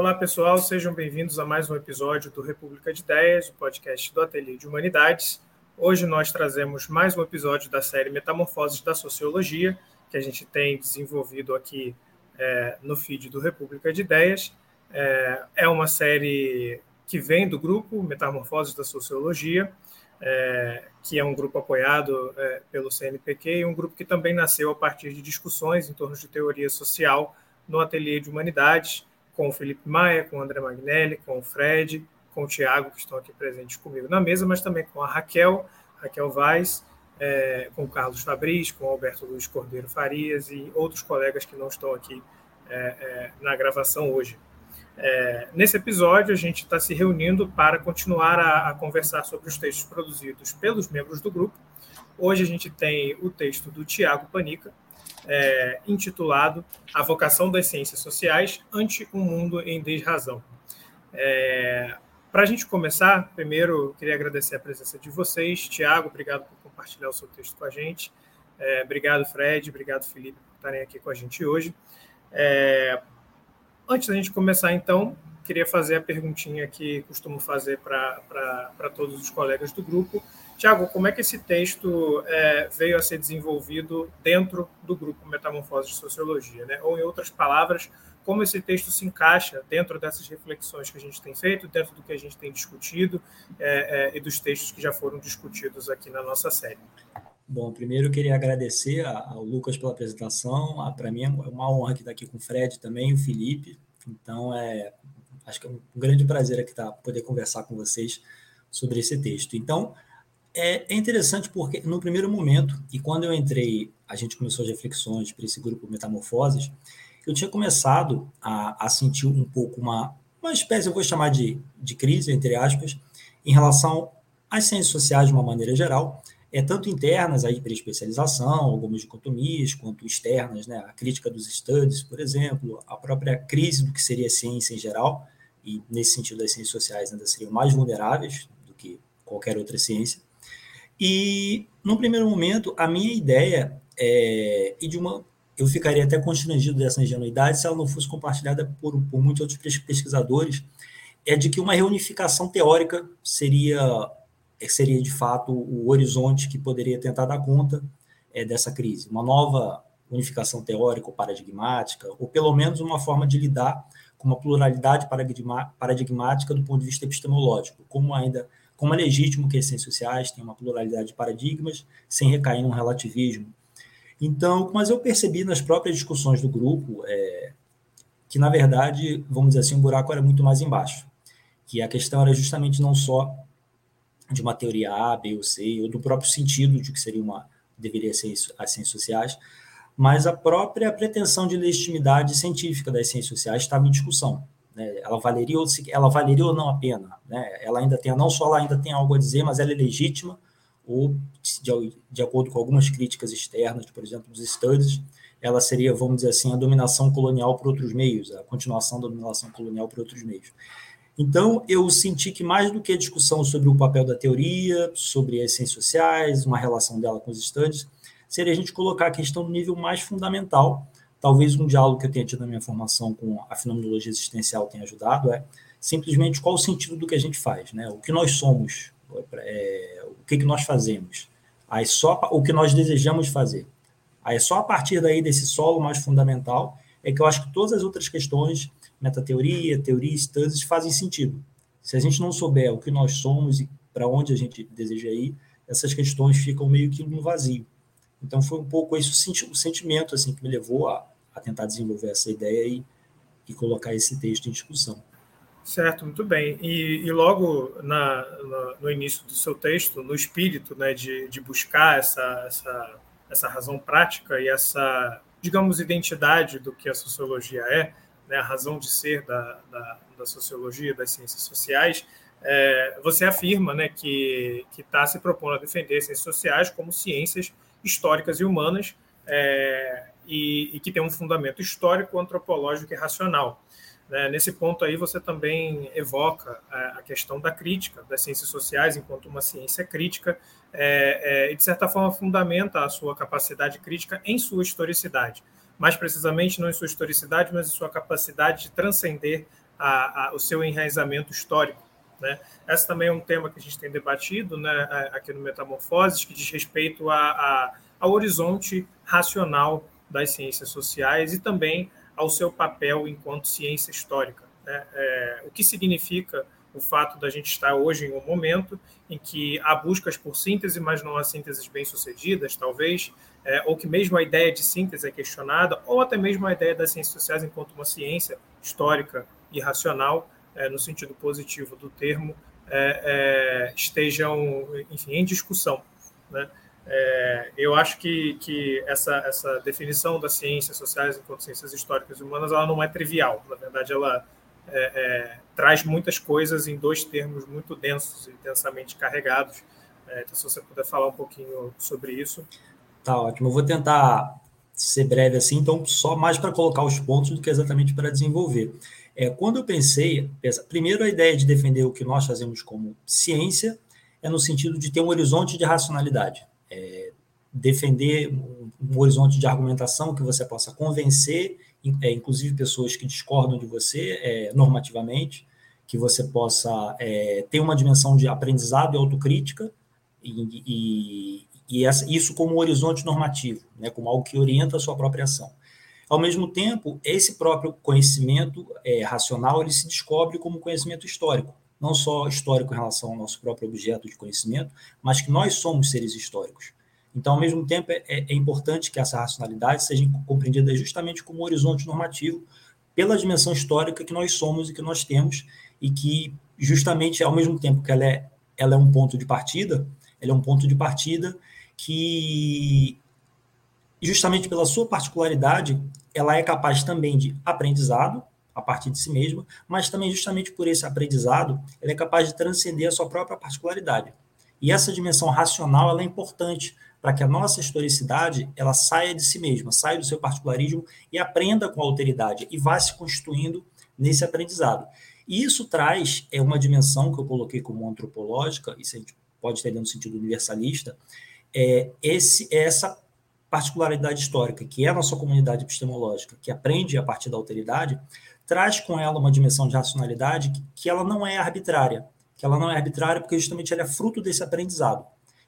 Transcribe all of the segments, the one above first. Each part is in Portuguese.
Olá, pessoal, sejam bem-vindos a mais um episódio do República de Ideias, o podcast do Ateliê de Humanidades. Hoje nós trazemos mais um episódio da série Metamorfoses da Sociologia, que a gente tem desenvolvido aqui é, no feed do República de Ideias. É, é, uma série que vem do grupo Metamorfoses da Sociologia, é, que é um grupo apoiado é, pelo CNPq e um grupo que também nasceu a partir de discussões em torno de teoria social no Ateliê de Humanidades, com o Felipe Maia, com o André Magnelli, com o Fred, com o Tiago, que estão aqui presentes comigo na mesa, mas também com a Raquel, Raquel Vaz, é, com o Carlos Fabris, com o Alberto Luiz Cordeiro Farias e outros colegas que não estão aqui é, é, na gravação hoje. É, nesse episódio, a gente está se reunindo para continuar a, a, conversar sobre os textos produzidos pelos membros do grupo. Hoje a gente tem o texto do Tiago Panica, é, intitulado A Vocação das Ciências Sociais ante um Mundo em Desrazão. É, para a gente começar, primeiro queria agradecer a presença de vocês. Tiago, obrigado por compartilhar o seu texto com a gente. É, obrigado, Fred, obrigado, Felipe, por estarem aqui com a gente hoje. É, antes da gente começar, então, queria fazer a perguntinha que costumo fazer para todos os colegas do grupo. Tiago, como é que esse texto é, veio a ser desenvolvido dentro do grupo Metamorfose de Sociologia? Né? Ou, em outras palavras, como esse texto se encaixa dentro dessas reflexões que a gente tem feito, dentro do que a gente tem discutido é, é, e dos textos que já foram discutidos aqui na nossa série. Bom, primeiro eu queria agradecer ao Lucas pela apresentação. Ah, Para mim é uma honra estar aqui com o Fred também, o Felipe. Então, é, acho que é um grande prazer aqui estar, poder conversar com vocês sobre esse texto. Então, é, é interessante porque, no primeiro momento, e quando eu entrei, a gente começou as reflexões para esse grupo Metamorfoses, eu tinha começado a, a sentir um pouco uma, uma espécie, eu vou chamar de, de crise, entre aspas, em relação às ciências sociais de uma maneira geral, é tanto internas aí para especialização, algumas dicotomias, quanto externas, né, a crítica dos studies, por exemplo, a própria crise do que seria ciência em geral, e nesse sentido as ciências sociais ainda seriam mais vulneráveis do que qualquer outra ciência. E, no primeiro momento, a minha ideia é, e de uma eu ficaria até constrangido dessa ingenuidade se ela não fosse compartilhada por, por muitos outros pesquisadores, é de que uma reunificação teórica seria, seria de fato o horizonte que poderia tentar dar conta é, dessa crise. Uma nova unificação teórica ou paradigmática, ou pelo menos uma forma de lidar com uma pluralidade paradigmática do ponto de vista epistemológico, como ainda como é legítimo que as ciências sociais tenham uma pluralidade de paradigmas sem recair num relativismo então, mas eu percebi nas próprias discussões do grupo é, que, na verdade, vamos dizer assim, o buraco era muito mais embaixo. Que a questão era justamente não só de uma teoria A, B ou C, ou do próprio sentido de que seria uma deveria ser as ciências sociais, mas a própria pretensão de legitimidade científica das ciências sociais estava em discussão. Né? Ela valeria ou ela valeria ou não a pena? Né? Ela ainda tem não só ela ainda tem algo a dizer, mas ela é legítima ou, de, de acordo com algumas críticas externas, por exemplo, dos studies, ela seria, vamos dizer assim, a dominação colonial por outros meios, a continuação da dominação colonial por outros meios. Então, eu senti que mais do que a discussão sobre o papel da teoria, sobre as ciências sociais, uma relação dela com os studies, seria a gente colocar a questão no nível mais fundamental. Talvez um diálogo que eu tenha tido na minha formação com a fenomenologia existencial tenha ajudado, é simplesmente qual o sentido do que a gente faz, né? O que nós somos, é, o que, que nós fazemos. Aí só o que nós desejamos fazer. Aí só a partir daí desse solo mais fundamental é que eu acho que todas as outras questões, metateoria, teoria, studies, fazem sentido. Se a gente não souber o que nós somos e para onde a gente deseja ir, essas questões ficam meio que no vazio. Então foi um pouco esse o sentimento assim que me levou a, a tentar desenvolver essa ideia e, e colocar esse texto em discussão. Certo, muito bem. E, e logo na, na, no início do seu texto, no espírito né, de, de buscar essa, essa, essa razão prática e essa, digamos, identidade do que a sociologia é, né, a razão de ser da, da, da sociologia, das ciências sociais, é, você afirma né, que está se propondo a defender as ciências sociais como ciências históricas e humanas é, e, e que tem um fundamento histórico, antropológico e racional. Né? Nesse ponto aí, você também evoca a questão da crítica das ciências sociais enquanto uma ciência crítica é, é, e, de certa forma, fundamenta a sua capacidade crítica em sua historicidade. Mais precisamente, não em sua historicidade, mas em sua capacidade de transcender a, a, o seu enraizamento histórico. Né? Esse também é um tema que a gente tem debatido né, aqui no Metamorfoses, que diz respeito a, a, ao horizonte racional das ciências sociais e também ao seu papel enquanto ciência histórica. Né? É, o que significa o fato da gente estar hoje em um momento em que há buscas por síntese, mas não há sínteses bem-sucedidas, talvez, é, ou que mesmo a ideia de síntese é questionada, ou até mesmo a ideia das ciências sociais enquanto uma ciência histórica e racional, é, no sentido positivo do termo, é, é estejam, enfim, em discussão. Né? É, eu acho que, que essa, essa definição das ciências sociais enquanto ciências históricas e humanas ela não é trivial. Na verdade, ela é, é, traz muitas coisas em dois termos muito densos e densamente carregados. É, então, se você puder falar um pouquinho sobre isso. Tá ótimo. Eu vou tentar ser breve assim, então, só mais para colocar os pontos do que exatamente para desenvolver. É, quando eu pensei, primeiro a ideia de defender o que nós fazemos como ciência é no sentido de ter um horizonte de racionalidade. É, defender um, um horizonte de argumentação que você possa convencer é, inclusive pessoas que discordam de você é, normativamente, que você possa é, ter uma dimensão de aprendizado e autocrítica, e, e, e essa, isso como um horizonte normativo, né, como algo que orienta a sua própria ação. Ao mesmo tempo, esse próprio conhecimento é, racional ele se descobre como conhecimento histórico, não só histórico em relação ao nosso próprio objeto de conhecimento, mas que nós somos seres históricos. Então, ao mesmo tempo, é, é importante que essa racionalidade seja compreendida justamente como um horizonte normativo pela dimensão histórica que nós somos e que nós temos, e que, justamente, ao mesmo tempo que ela é, ela é um ponto de partida, ela é um ponto de partida que, justamente pela sua particularidade, ela é capaz também de aprendizado, a partir de si mesma, mas também justamente por esse aprendizado, ela é capaz de transcender a sua própria particularidade. E essa dimensão racional ela é importante para que a nossa historicidade ela saia de si mesma, saia do seu particularismo e aprenda com a alteridade e vá se constituindo nesse aprendizado. E isso traz é uma dimensão que eu coloquei como antropológica, isso a gente pode ter no sentido universalista, é esse essa particularidade histórica, que é a nossa comunidade epistemológica, que aprende a partir da alteridade, traz com ela uma dimensão de racionalidade que, que ela não é arbitrária, que ela não é arbitrária porque justamente ela é fruto desse aprendizado.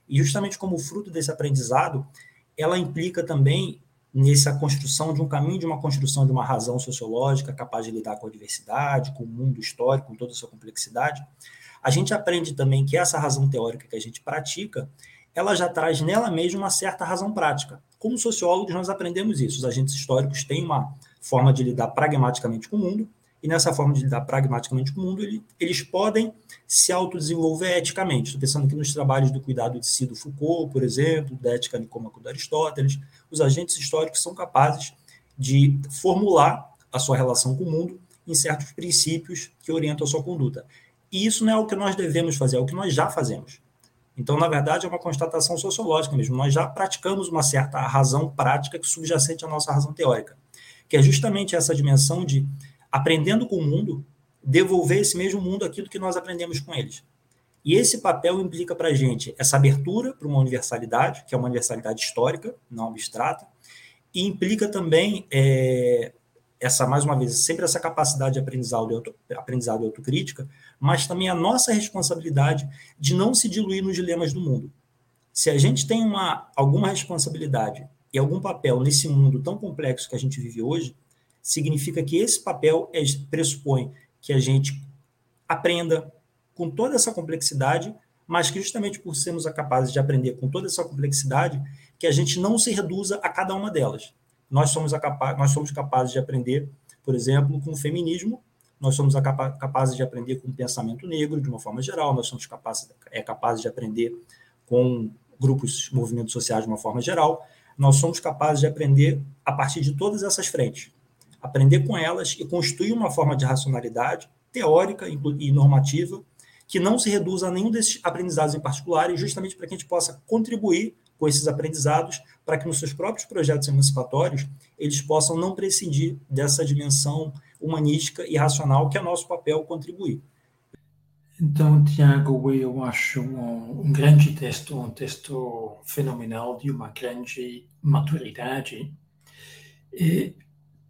E justamente como fruto desse aprendizado, ela implica também nessa construção de um caminho de uma construção de uma razão sociológica capaz de lidar com a diversidade, com o mundo histórico, com toda a sua complexidade. A gente aprende também que essa razão teórica que a gente pratica, ela já traz nela mesma uma certa razão prática. Como sociólogos, nós aprendemos isso. Os agentes históricos têm uma forma de lidar pragmaticamente com o mundo, e nessa forma de lidar pragmaticamente com o mundo, ele, eles podem se autodesenvolver eticamente. Estou pensando aqui nos trabalhos do cuidado de si do Foucault, por exemplo, da ética nicômaco do Aristóteles. Os agentes históricos são capazes de formular a sua relação com o mundo em certos princípios que orientam a sua conduta. E isso não é o que nós devemos fazer, é o que nós já fazemos. Então, na verdade, é uma constatação sociológica mesmo. Nós já praticamos uma certa razão prática que subjacente à nossa razão teórica, que é justamente essa dimensão de aprendendo com o mundo, devolver esse mesmo mundo aquilo que nós aprendemos com eles. E esse papel implica para a gente essa abertura para uma universalidade, que é uma universalidade histórica, não abstrata, e implica também é, essa, mais uma vez, sempre essa capacidade de aprendizado e, auto, autocrítica, mas também a nossa responsabilidade de não se diluir nos dilemas do mundo. Se a gente tem uma, alguma responsabilidade e algum papel nesse mundo tão complexo que a gente vive hoje, significa que esse papel é, pressupõe que a gente aprenda com toda essa complexidade, mas que justamente por sermos capazes de aprender com toda essa complexidade, que a gente não se reduza a cada uma delas. Nós somos, capa nós somos capazes de aprender, por exemplo, com o feminismo, nós somos capa capazes de aprender com o pensamento negro, de uma forma geral, nós somos capazes, é, capazes de aprender com grupos, movimentos sociais de uma forma geral, nós somos capazes de aprender a partir de todas essas frentes. Aprender com elas e construir uma forma de racionalidade teórica e normativa que não se reduza a nenhum desses aprendizados em particular, e justamente para que a gente possa contribuir com esses aprendizados para que nos seus próprios projetos emancipatórios eles possam não prescindir dessa dimensão humanística e racional que é nosso papel contribuir. Então, Tiago, eu acho um, um, grande texto, um texto fenomenal de uma grande maturidade. E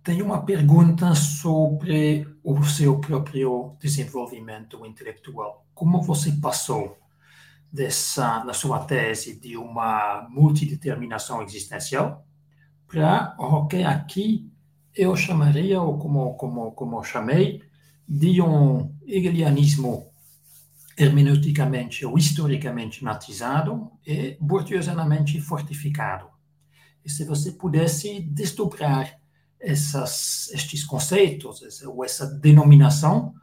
tenho uma pergunta sobre o seu próprio desenvolvimento intelectual. Como você passou dessa, na sua tese de uma multideterminação existencial para o que aqui eu chamaria, ou como, como, como chamei, de um hegelianismo hermeneuticamente ou historicamente matizado e bourdieusianamente fortificado. E se você pudesse desdobrar essas, estes conceitos, essa, ou essa denominação,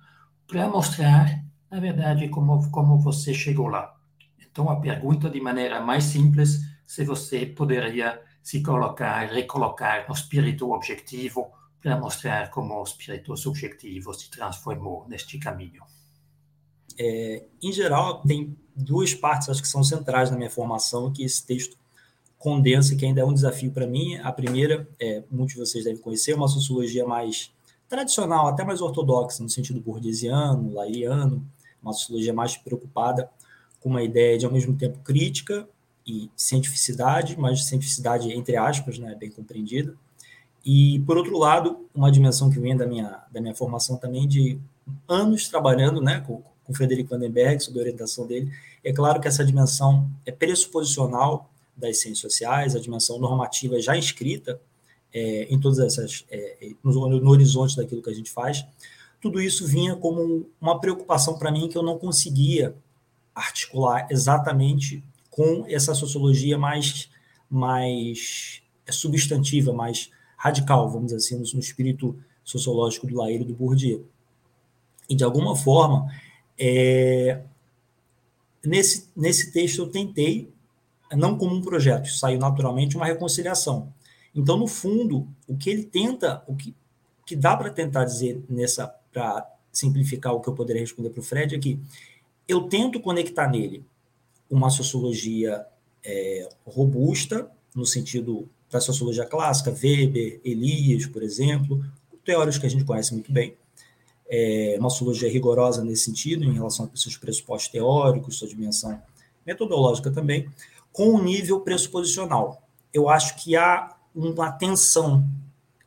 para mostrar, na verdade, como, como você chegou lá. Então, a pergunta, de maneira mais simples, se você poderia se colocar, recolocar no espírito objetivo, para mostrar como o espírito subjetivo se transformou neste caminho. É, em geral, tem duas partes, acho que são centrais na minha formação, que esse texto condensa, que ainda é um desafio para mim. A primeira, é, muitos de vocês devem conhecer, uma sociologia mais tradicional, até mais ortodoxa, no sentido bordesiano, laiano, uma sociologia mais preocupada com uma ideia de, ao mesmo tempo, crítica e cientificidade, mas cientificidade entre aspas, né, bem compreendida. E, por outro lado, uma dimensão que vem da minha, da minha formação também de anos trabalhando né, com, com Frederico Vandenberg, sob a orientação dele. É claro que essa dimensão é pressuposicional das ciências sociais, a dimensão normativa já inscrita é, em todas essas, é, no, no, horizonte daquilo que a gente faz, tudo isso vinha como uma preocupação para mim que eu não conseguia articular exatamente com essa sociologia mais, mais é, substantiva, mais radical, vamos dizer assim, no, espírito sociológico do Laíro e do Bourdieu. E, de alguma forma, é, nesse, nesse texto eu tentei não como um projeto, saiu naturalmente uma reconciliação. Então, no fundo, o que ele tenta, o que, que dá para tentar dizer nessa, para simplificar o que eu poderia responder para o Fred, é que eu tento conectar nele uma sociologia é, robusta, no sentido da sociologia clássica, Weber, Elias, por exemplo, teóricos que a gente conhece muito bem, é, uma sociologia rigorosa nesse sentido, em relação aos seus pressupostos teóricos, sua dimensão metodológica também, com o nível pressuposicional. Eu acho que há uma tensão,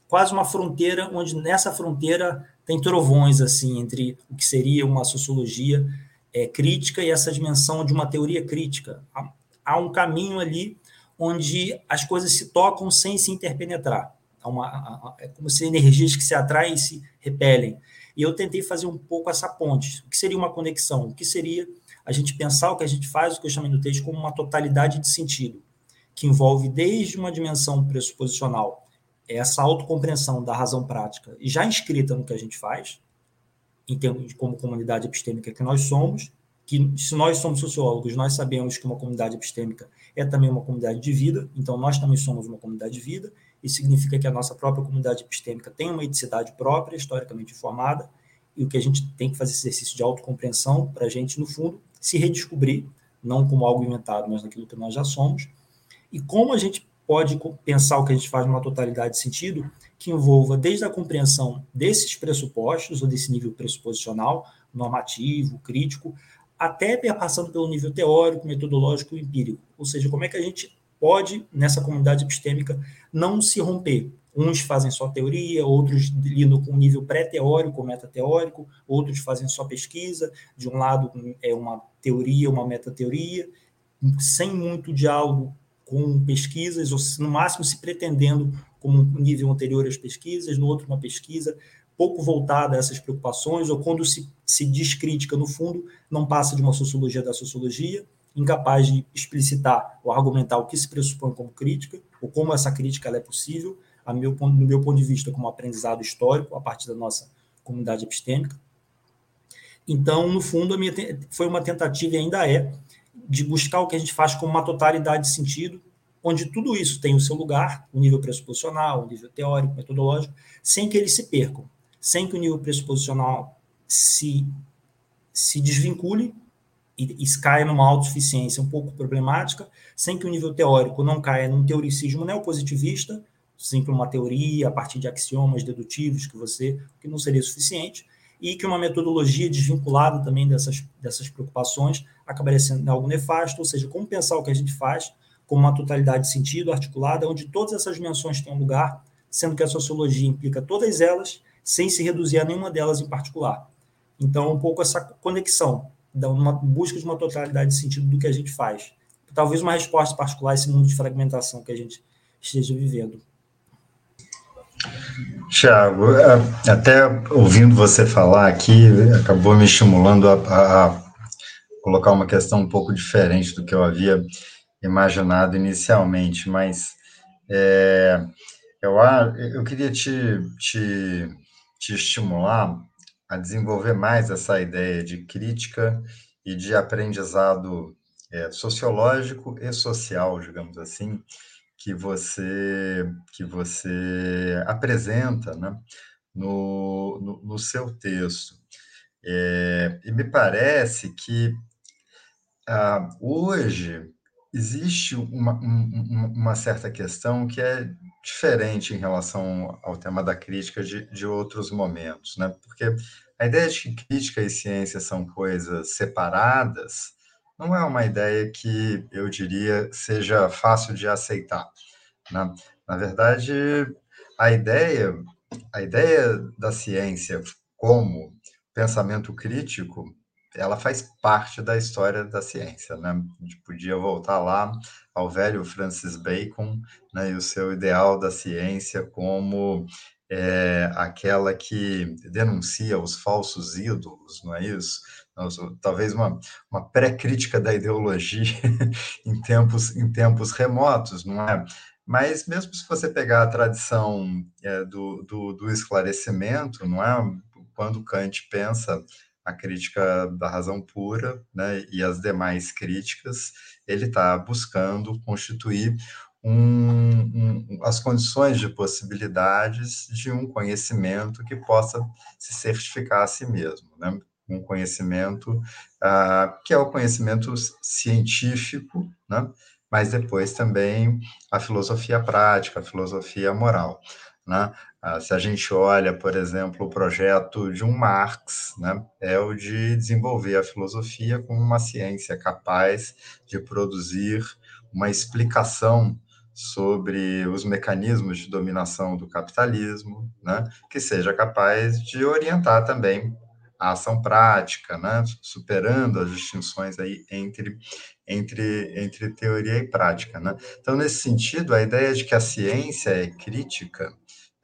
quase uma fronteira, onde nessa fronteira tem trovões assim entre o que seria uma sociologia é, crítica e essa dimensão de uma teoria crítica. Há, há, um caminho ali onde as coisas se tocam sem se interpenetrar. Há uma, é como se energias que se atraem se repelem. E eu tentei fazer um pouco essa ponte. O que seria uma conexão? O que seria a gente pensar o que a gente faz, o que eu chamei no texto, como uma totalidade de sentido, que envolve desde uma dimensão pressuposicional, essa autocompreensão da razão prática, e já inscrita no que a gente faz, em termos de como comunidade epistêmica que nós somos, que se nós somos sociólogos, nós sabemos que uma comunidade epistêmica é também uma comunidade de vida, então nós também somos uma comunidade de vida, e significa que a nossa própria comunidade epistêmica tem uma eticidade própria, historicamente formada, e o que a gente tem que fazer esse exercício de autocompreensão para a gente, no fundo, se redescobrir, não como algo inventado, mas naquilo que nós já somos, e como a gente pode pensar o que a gente faz numa totalidade de sentido que envolva desde a compreensão desses pressupostos, ou desse nível pressuposicional, normativo, crítico, até passando pelo nível teórico, metodológico e empírico. Ou seja, como é que a gente pode, nessa comunidade epistêmica, não se romper, Uns fazem só teoria, outros lidam com nível pré-teórico, metateórico, outros fazem só pesquisa. De um lado é uma teoria, uma metateoria, sem muito diálogo com pesquisas, ou no máximo se pretendendo como um nível anterior às pesquisas, no outro uma pesquisa pouco voltada a essas preocupações, ou quando se, se diz crítica, no fundo, não passa de uma sociologia da sociologia, incapaz de explicitar ou argumentar o que se pressupõe como crítica, ou como essa crítica é possível, a meu, no meu ponto de vista, como aprendizado histórico, a partir da nossa comunidade epistêmica. Então, no fundo, a minha foi uma tentativa e ainda é de buscar o que a gente faz com uma totalidade de sentido, onde tudo isso tem o seu lugar, o nível pressuposicional, o nível teórico, metodológico, sem que eles se percam, sem que o nível pressuposicional se, se desvincule e, e caia numa autossuficiência um pouco problemática, sem que o nível teórico não caia num teoricismo neopositivista, sempre uma teoria a partir de axiomas dedutivos que você que não seria suficiente e que uma metodologia desvinculada também dessas, dessas preocupações acabaria sendo algo nefasto, ou seja, como pensar o que a gente faz como uma totalidade de sentido articulada, onde todas essas dimensões têm lugar, sendo que a sociologia implica todas elas, sem se reduzir a nenhuma delas em particular. Então, um pouco essa conexão, uma busca de uma totalidade de sentido do que a gente faz. Talvez uma resposta particular a esse mundo de fragmentação que a gente esteja vivendo. Tiago, é, até ouvindo você falar aqui, acabou me estimulando a, a, colocar uma questão um pouco diferente do que eu havia imaginado inicialmente, mas é, eu, eu queria te, te, te estimular a desenvolver mais essa ideia de crítica e de aprendizado é, sociológico e social, digamos assim, que você que você apresenta né, no, no, no seu texto. É, e me parece que ah, hoje existe uma, uma, uma, certa questão que é diferente em relação ao tema da crítica de, de outros momentos, né? Porque a ideia de que crítica e ciência são coisas separadas não é uma ideia que eu diria seja fácil de aceitar. Né? Na verdade, a ideia, a ideia da ciência como pensamento crítico, ela faz parte da história da ciência. Né? A gente podia voltar lá ao velho Francis Bacon né, e o seu ideal da ciência como é, aquela que denuncia os falsos ídolos, não é isso? talvez uma, uma pré-crítica da ideologia em tempos, em tempos remotos, não é? Mas mesmo se você pegar a tradição é, do, do, do, esclarecimento, não é? Quando Kant pensa a crítica da razão pura, né, e as demais críticas, ele está buscando constituir um, um, as condições de possibilidades de um conhecimento que possa se certificar a si mesmo, né? um conhecimento uh, que é o conhecimento científico, né? mas depois também a filosofia prática, a filosofia moral. Né? Uh, se a gente olha, por exemplo, o projeto de um Marx, né? é o de desenvolver a filosofia como uma ciência capaz de produzir uma explicação sobre os mecanismos de dominação do capitalismo, né, que seja capaz de orientar também a ação prática, né, superando as distinções aí entre, entre, entre teoria e prática. Né. Então, nesse sentido, a ideia de que a ciência é crítica,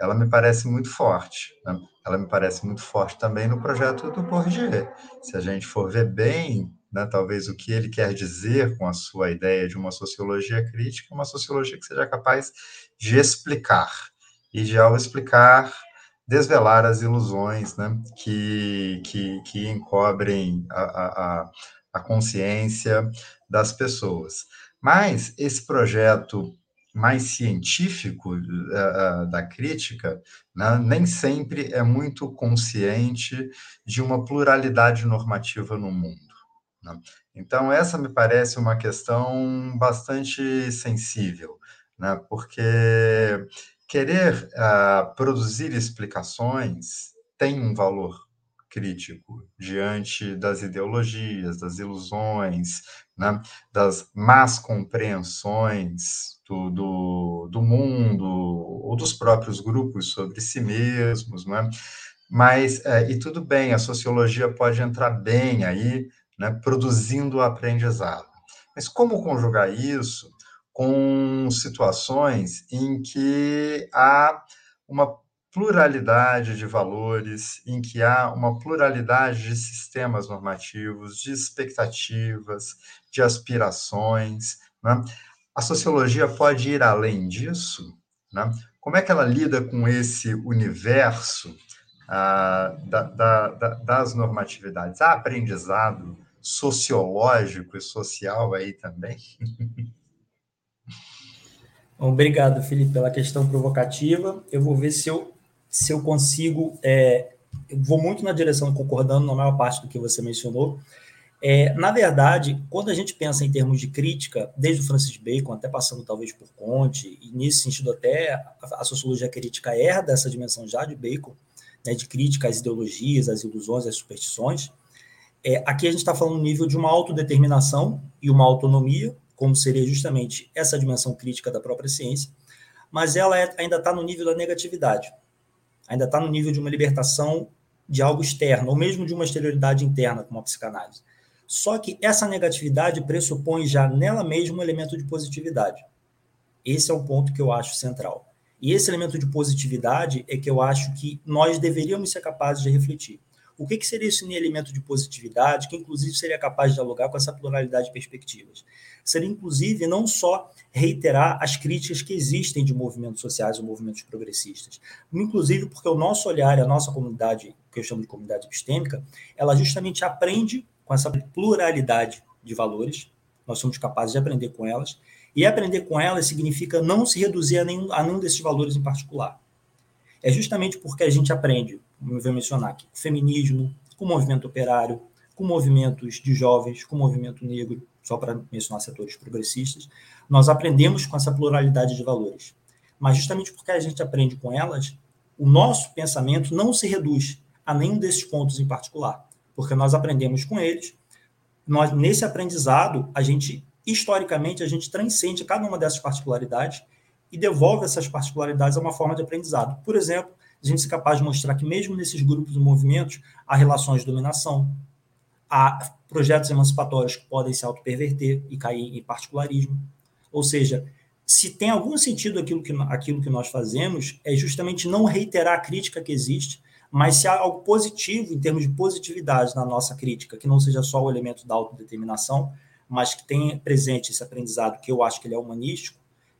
ela me parece muito forte. Né? Ela me parece muito forte também no projeto do Bourdieu. Se a gente for ver bem, né, talvez o que ele quer dizer com a sua ideia de uma sociologia crítica, uma sociologia que seja capaz de explicar, e de, ao explicar, desvelar as ilusões né, que, que, que encobrem a, a, a consciência das pessoas. Mas esse projeto mais científico uh, da crítica, né, nem sempre é muito consciente de uma pluralidade normativa no mundo. Né? Então, essa me parece uma questão bastante sensível, né, porque querer uh, produzir explicações tem um valor crítico diante das ideologias, das ilusões, né, das más compreensões do, do, do, mundo ou dos próprios grupos sobre si mesmos, né? Mas, é, e tudo bem, a sociologia pode entrar bem aí, né, produzindo aprendizado. Mas como conjugar isso com situações em que há uma pluralidade de valores, em que há uma pluralidade de sistemas normativos, de expectativas, de aspirações. Né? A sociologia pode ir além disso? Né? Como é que ela lida com esse universo ah, da, da, da, das normatividades? Há aprendizado sociológico e social aí também? Obrigado, Felipe, pela questão provocativa. Eu vou ver se eu, se eu consigo. É, eu vou muito na direção, concordando na maior parte do que você mencionou. É, na verdade, quando a gente pensa em termos de crítica, desde o Francis Bacon, até passando talvez por Conte, e nesse sentido até a, sociologia crítica herda essa dimensão já de Bacon, né, de crítica às ideologias, às ilusões, às superstições, é, aqui a gente está falando no nível de uma autodeterminação e uma autonomia, como seria justamente essa dimensão crítica da própria ciência, mas ela é, ainda está no nível da negatividade, ainda está no nível de uma libertação de algo externo, ou mesmo de uma exterioridade interna, como a psicanálise. Só que essa negatividade pressupõe já nela mesma um elemento de positividade. Esse é o ponto que eu acho central. E esse elemento de positividade é que eu acho que nós deveríamos ser capazes de refletir. O que, que seria esse elemento de positividade, que inclusive seria capaz de dialogar com essa pluralidade de perspectivas? Seria, inclusive, não só reiterar as críticas que existem de movimentos sociais ou movimentos progressistas, inclusive porque o nosso olhar, a nossa comunidade, que eu chamo de comunidade epistêmica, ela justamente aprende com essa pluralidade de valores, nós somos capazes de aprender com elas, e aprender com elas significa não se reduzir a nenhum, a nenhum desses valores em particular. É justamente porque a gente aprende, como eu vou mencionar aqui, com feminismo, com o movimento operário, com movimentos de jovens, com o movimento negro, só para mencionar setores progressistas, nós aprendemos com essa pluralidade de valores. Mas justamente porque a gente aprende com elas, o nosso pensamento não se reduz a nenhum desses pontos em particular, porque nós aprendemos com eles. Nós nesse aprendizado, a gente historicamente a gente transcende cada uma dessas particularidades e devolve essas particularidades a uma forma de aprendizado. Por exemplo, a gente é capaz de mostrar que mesmo nesses grupos e movimentos há relações de dominação, há projetos emancipatórios que podem se autoperverter e cair em particularismo. Ou seja, se tem algum sentido aquilo que, aquilo que nós fazemos, é justamente não reiterar a crítica que existe, mas se há algo positivo em termos de positividade na nossa crítica, que não seja só o elemento da autodeterminação, mas que tem presente esse aprendizado, que eu acho que ele é humanístico,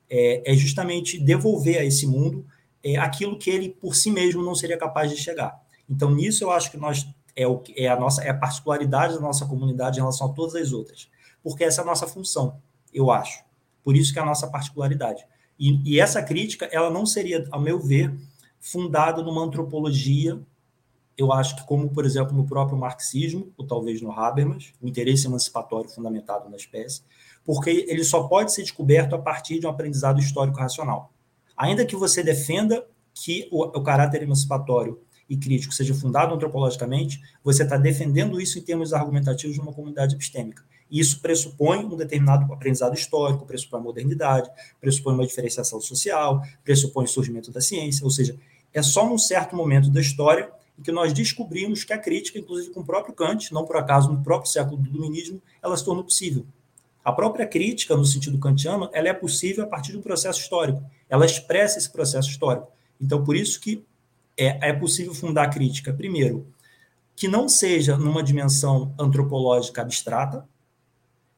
é, é justamente devolver a esse mundo é, aquilo que ele por si mesmo não seria capaz de chegar. Então, nisso eu acho que nós é, o, é a nossa é a particularidade da nossa comunidade em relação a todas as outras, porque essa é a nossa função, eu acho. Por isso que é a nossa particularidade. E, e essa crítica, ela não seria, ao meu ver, fundada numa antropologia eu acho que, como, por exemplo, no próprio marxismo, ou talvez no Habermas, o interesse emancipatório fundamentado na espécie, porque ele só pode ser descoberto a partir de um aprendizado histórico racional. Ainda que você defenda que o, o caráter emancipatório e crítico seja fundado antropologicamente, você está defendendo isso em termos argumentativos de uma comunidade epistêmica. E isso pressupõe um determinado aprendizado histórico, pressupõe a modernidade, pressupõe uma diferenciação social, pressupõe o surgimento da ciência, ou seja, é só num certo momento da história que nós descobrimos que a crítica, inclusive com o próprio Kant, não por acaso no próprio século do iluminismo, ela se tornou possível. A própria crítica, no sentido kantiano, ela é possível a partir de um processo histórico. Ela expressa esse processo histórico. Então, por isso que é, é possível fundar crítica, primeiro, que não seja numa dimensão antropológica abstrata.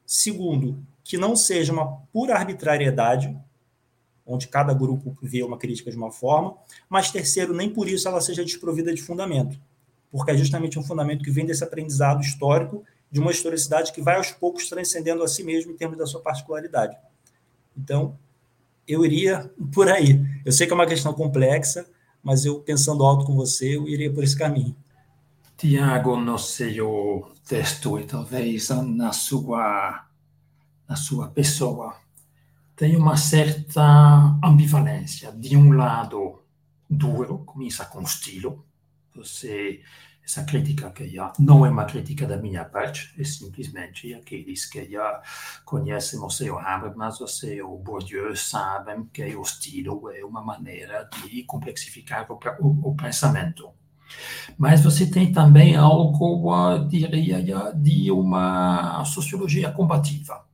Segundo, que não seja uma pura arbitrariedade, onde cada grupo vê uma crítica de uma forma, mas terceiro, nem por isso ela seja desprovida de fundamento, porque é justamente um fundamento que vem desse aprendizado histórico de uma historicidade que vai aos poucos transcendendo a si mesmo em termos da sua particularidade. Então, eu iria por aí. Eu sei que é uma questão complexa, mas eu pensando alto com você, eu iria por esse caminho. Tiago, no seu texto e talvez na sua na sua pessoa, tem uma certa ambivalência. De um lado, duro, começa com estilo. Você, essa crítica que já não é uma crítica da minha parte, é simplesmente aqueles que já conhecem o seu Habermas, o seu Bourdieu, sabem que o estilo é uma maneira de complexificar o, o, o pensamento. Mas você tem também algo, diria, de uma sociologia combativa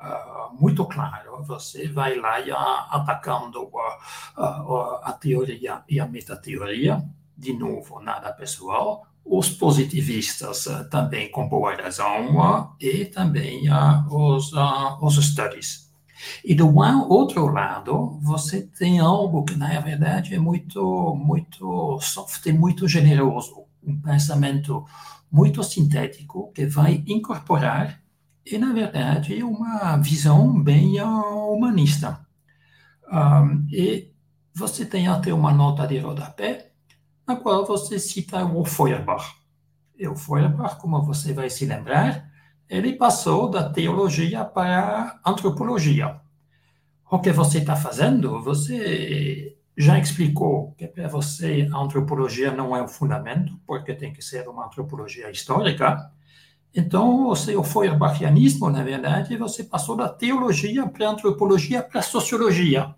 uh, muito claro. Você vai lá uh, atacando uh, a teoria e a metateoria, de novo, nada pessoal. Os positivistas também com boa razão e também os, os studies. E do outro lado, você tem algo que, na verdade, é muito, muito soft e muito generoso. Um pensamento muito sintético que vai incorporar e, na verdade, uma visão bem humanista. Um, e você tem até uma nota de rodapé, na qual você cita o Feuerbach. E o Feuerbach, como você vai se lembrar, ele passou da teologia para a antropologia. O que você está fazendo, você já explicou que para você a antropologia não é o fundamento, porque tem que ser uma antropologia histórica, então, o feuerbachianismo, na verdade, você passou da teologia para a antropologia para a sociologia.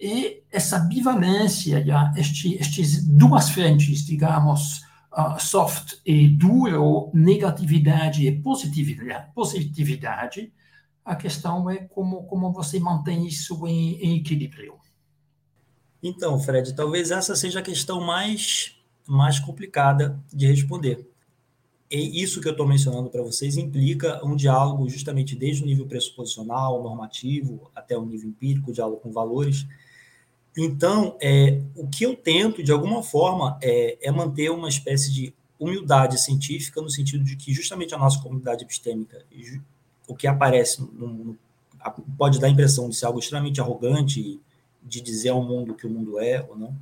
E essa bivalência, este, estes duas frentes, digamos, uh, soft e duro, negatividade e positividade, positividade, a questão é como, como você mantém isso em, em equilíbrio. Então, Fred, talvez essa seja a questão mais, mais complicada de responder. E isso que eu estou mencionando para vocês implica um diálogo justamente desde o nível pressuposicional, normativo, até o nível empírico, diálogo com valores, então, é, o que eu tento, de alguma forma, é, é, manter uma espécie de humildade científica, no sentido de que justamente a nossa comunidade epistêmica, o que aparece, no, no, pode dar a impressão de ser algo extremamente arrogante, de dizer ao mundo que o mundo é ou não,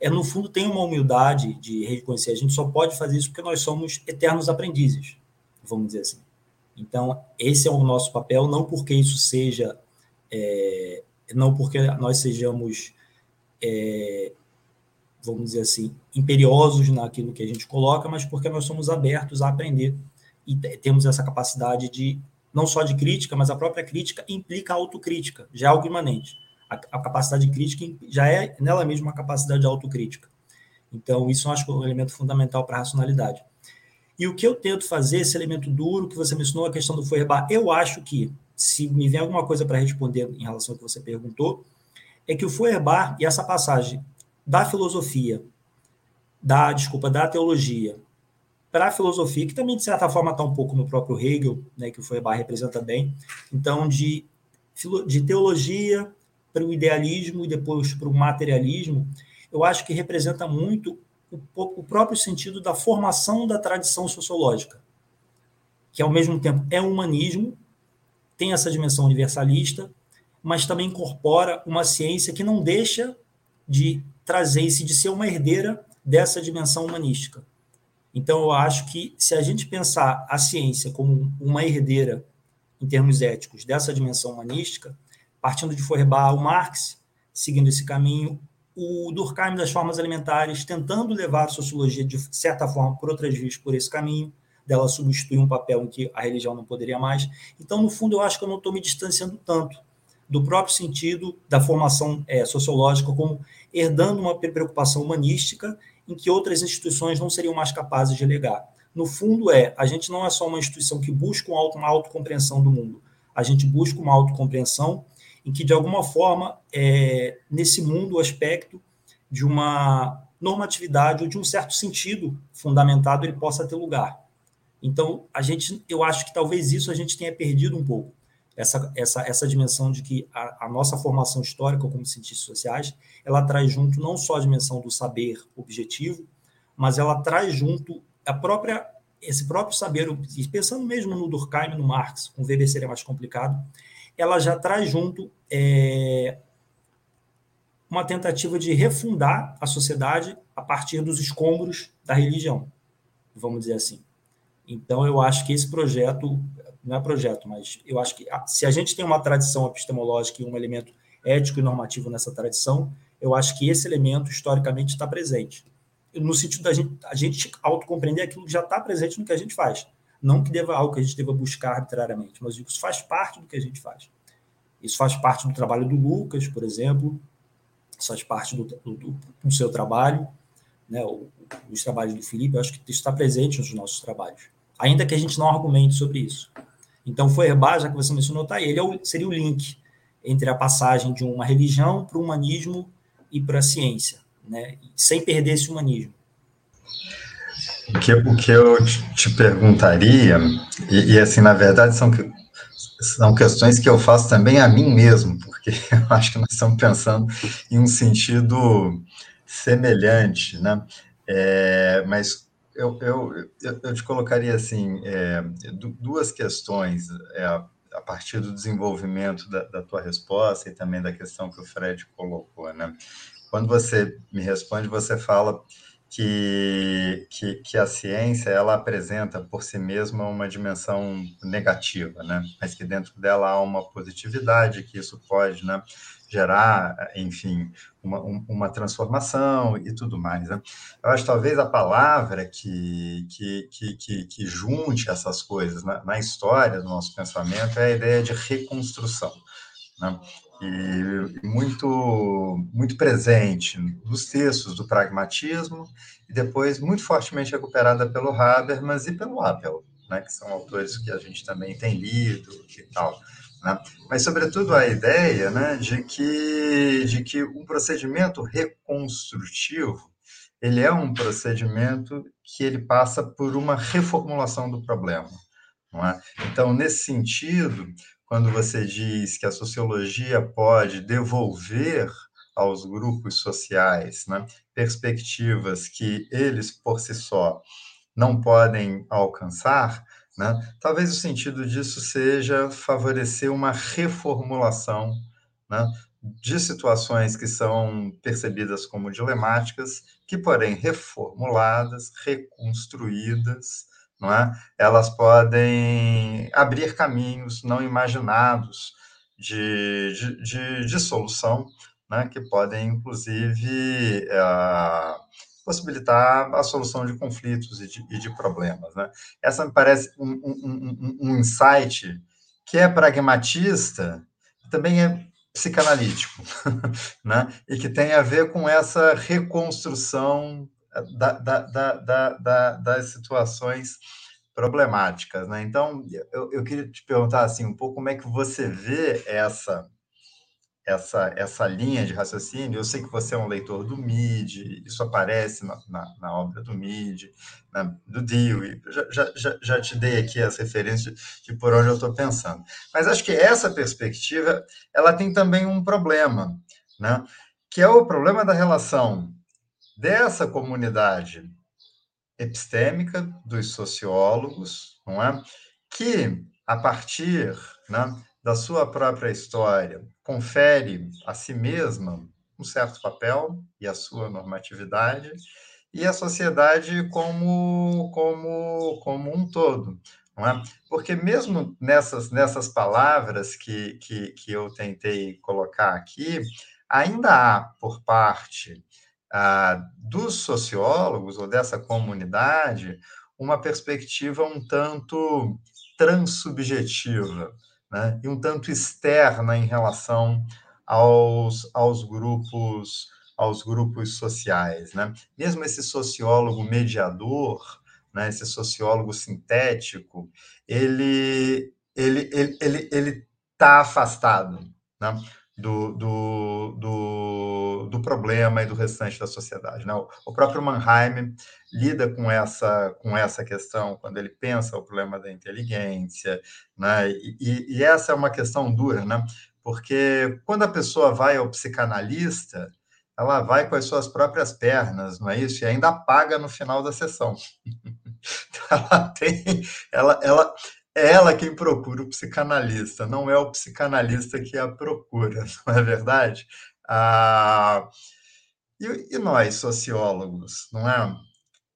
é, no fundo, tem uma humildade de reconhecer. A gente só pode fazer isso porque nós somos eternos aprendizes, vamos dizer assim. Então, esse é o nosso papel, não porque isso seja, é, não porque nós sejamos é, vamos dizer assim, imperiosos naquilo que a gente coloca, mas porque nós somos abertos a aprender e temos essa capacidade de, não só de crítica, mas a própria crítica implica autocrítica, já é algo imanente. A, a capacidade crítica já é nela mesma uma capacidade de autocrítica. Então, isso eu acho que é um elemento fundamental para a racionalidade. E o que eu tento fazer, esse elemento duro que você mencionou, a questão do Feuerbach, eu acho que, se me vier alguma coisa para responder em relação ao que você perguntou, é que o Feuerbach e essa passagem da filosofia, da, desculpa, da teologia para a filosofia, que também, de certa forma, está um pouco no próprio Hegel, né, que o Feuerbach representa bem, então, de, de teologia para o idealismo e depois para o materialismo, eu acho que representa muito o, o próprio sentido da formação da tradição sociológica, que, ao mesmo tempo, é humanismo, tem essa dimensão universalista, mas também incorpora uma ciência que não deixa de trazer-se, de ser uma herdeira dessa dimensão humanística. Então, eu acho que se a gente pensar a ciência como uma herdeira, em termos éticos, dessa dimensão humanística, partindo de Feuerbach, o Marx, seguindo esse caminho, o Durkheim das formas alimentares, tentando levar a sociologia, de certa forma, por outras vias, por esse caminho, dela substituir um papel em que a religião não poderia mais. Então, no fundo, eu acho que eu não estou me distanciando tanto do próprio sentido da formação é, sociológica como herdando uma preocupação humanística em que outras instituições não seriam mais capazes de legar. No fundo, é a gente não é só uma instituição que busca uma, auto, uma autocompreensão do mundo, a gente busca uma autocompreensão em que, de alguma forma, é, nesse mundo, o aspecto de uma normatividade ou de um certo sentido fundamentado ele possa ter lugar. Então, a gente, eu acho que talvez isso a gente tenha perdido um pouco essa, essa, essa dimensão de que a, a, nossa formação histórica como cientistas sociais, ela traz junto não só a dimensão do saber objetivo, mas ela traz junto a própria esse próprio saber, pensando mesmo no Durkheim no Marx, com o Weber seria mais complicado, ela já traz junto é, uma tentativa de refundar a sociedade a partir dos escombros da religião, vamos dizer assim. Então, eu acho que esse projeto não é projeto, mas eu acho que se a gente tem uma tradição epistemológica e um elemento ético e normativo nessa tradição, eu acho que esse elemento historicamente está presente. No sentido da gente, a gente autocompreender aquilo que já está presente no que a gente faz. Não que deva algo que a gente deva buscar arbitrariamente, mas isso faz parte do que a gente faz. Isso faz parte do trabalho do Lucas, por exemplo, isso faz parte do, do, do seu trabalho, né, os trabalhos do Felipe, eu acho que isso está presente nos nossos trabalhos. Ainda que a gente não argumente sobre isso. Então, Feuerbach, já que você mencionou, tá aí, ele é o, seria o link entre a passagem de uma religião para o humanismo e para a ciência, né? sem perder esse humanismo. O que, o que eu te perguntaria, e, e, assim, na verdade, são, são questões que eu faço também a mim mesmo, porque eu acho que nós estamos pensando em um sentido semelhante, né? É, mas eu, eu, eu te colocaria assim é, duas questões é, a partir do desenvolvimento da, da, tua resposta e também da questão que o Fred colocou, né? Quando você me responde, você fala que, que, que a ciência ela apresenta por si mesma uma dimensão negativa, né? Mas que dentro dela há uma positividade que isso pode, né? Gerar, enfim, uma, uma transformação e tudo mais. Né? Eu acho talvez a palavra que, que, que, que, junte essas coisas na, na história do nosso pensamento é a ideia de reconstrução. né? e muito, muito presente nos textos do pragmatismo, e depois muito fortemente recuperada pelo Habermas e pelo Appel, né? que são autores que a gente também tem lido e tal. Né? Mas, sobretudo, a ideia né, de, que, de que um procedimento reconstrutivo ele é um procedimento que ele passa por uma reformulação do problema. É? Então, nesse sentido, quando você diz que a sociologia pode devolver aos grupos sociais né, perspectivas que eles, por si só, não podem alcançar, né, talvez o sentido disso seja favorecer uma reformulação né, de situações que são percebidas como dilemáticas, que, porém, reformuladas, reconstruídas, não é? elas podem abrir caminhos não imaginados de, de, de, de solução, né? que podem, inclusive, uh, possibilitar a solução de conflitos e de, e de problemas. Né? Essa me parece um, um, um, um insight que é pragmatista, também é psicanalítico, né? e que tem a ver com essa reconstrução da, da, da, da das situações problemáticas. Né? Então, eu, eu queria te perguntar assim, um pouco como é que você vê essa essa, essa linha de raciocínio. Eu sei que você é um leitor do MID, isso aparece na, na, na obra do MID, na, do Dewey. Já, já, já te dei aqui as referências de, de por onde eu estou pensando. Mas acho que essa perspectiva ela tem também um problema, né? que é o problema da relação dessa comunidade epistêmica dos sociólogos, não é? que, a partir né, da sua própria história, confere a si mesma um certo papel e a sua normatividade, e a sociedade como, como, como um todo. Não é? Porque mesmo nessas, nessas palavras que, que, que eu tentei colocar aqui, ainda há por parte ah, dos sociólogos ou dessa comunidade uma perspectiva um tanto transsubjetiva, né, e um tanto externa em relação aos, aos grupos aos grupos sociais, né? Mesmo esse sociólogo mediador, né, esse sociólogo sintético, ele ele ele ele, ele tá afastado, né? Do, do, do, do, problema e do restante da sociedade. Né? O, próprio Mannheim lida com essa, com essa questão quando ele pensa o problema da inteligência, né? e, e essa é uma questão dura, né? porque quando a pessoa vai ao psicanalista, ela vai com as suas próprias pernas, não é isso? E ainda paga no final da sessão. ela tem, ela, ela, é ela quem procura o psicanalista, não é o psicanalista que a procura, não é verdade? Ah, e, e, nós, sociólogos, não é?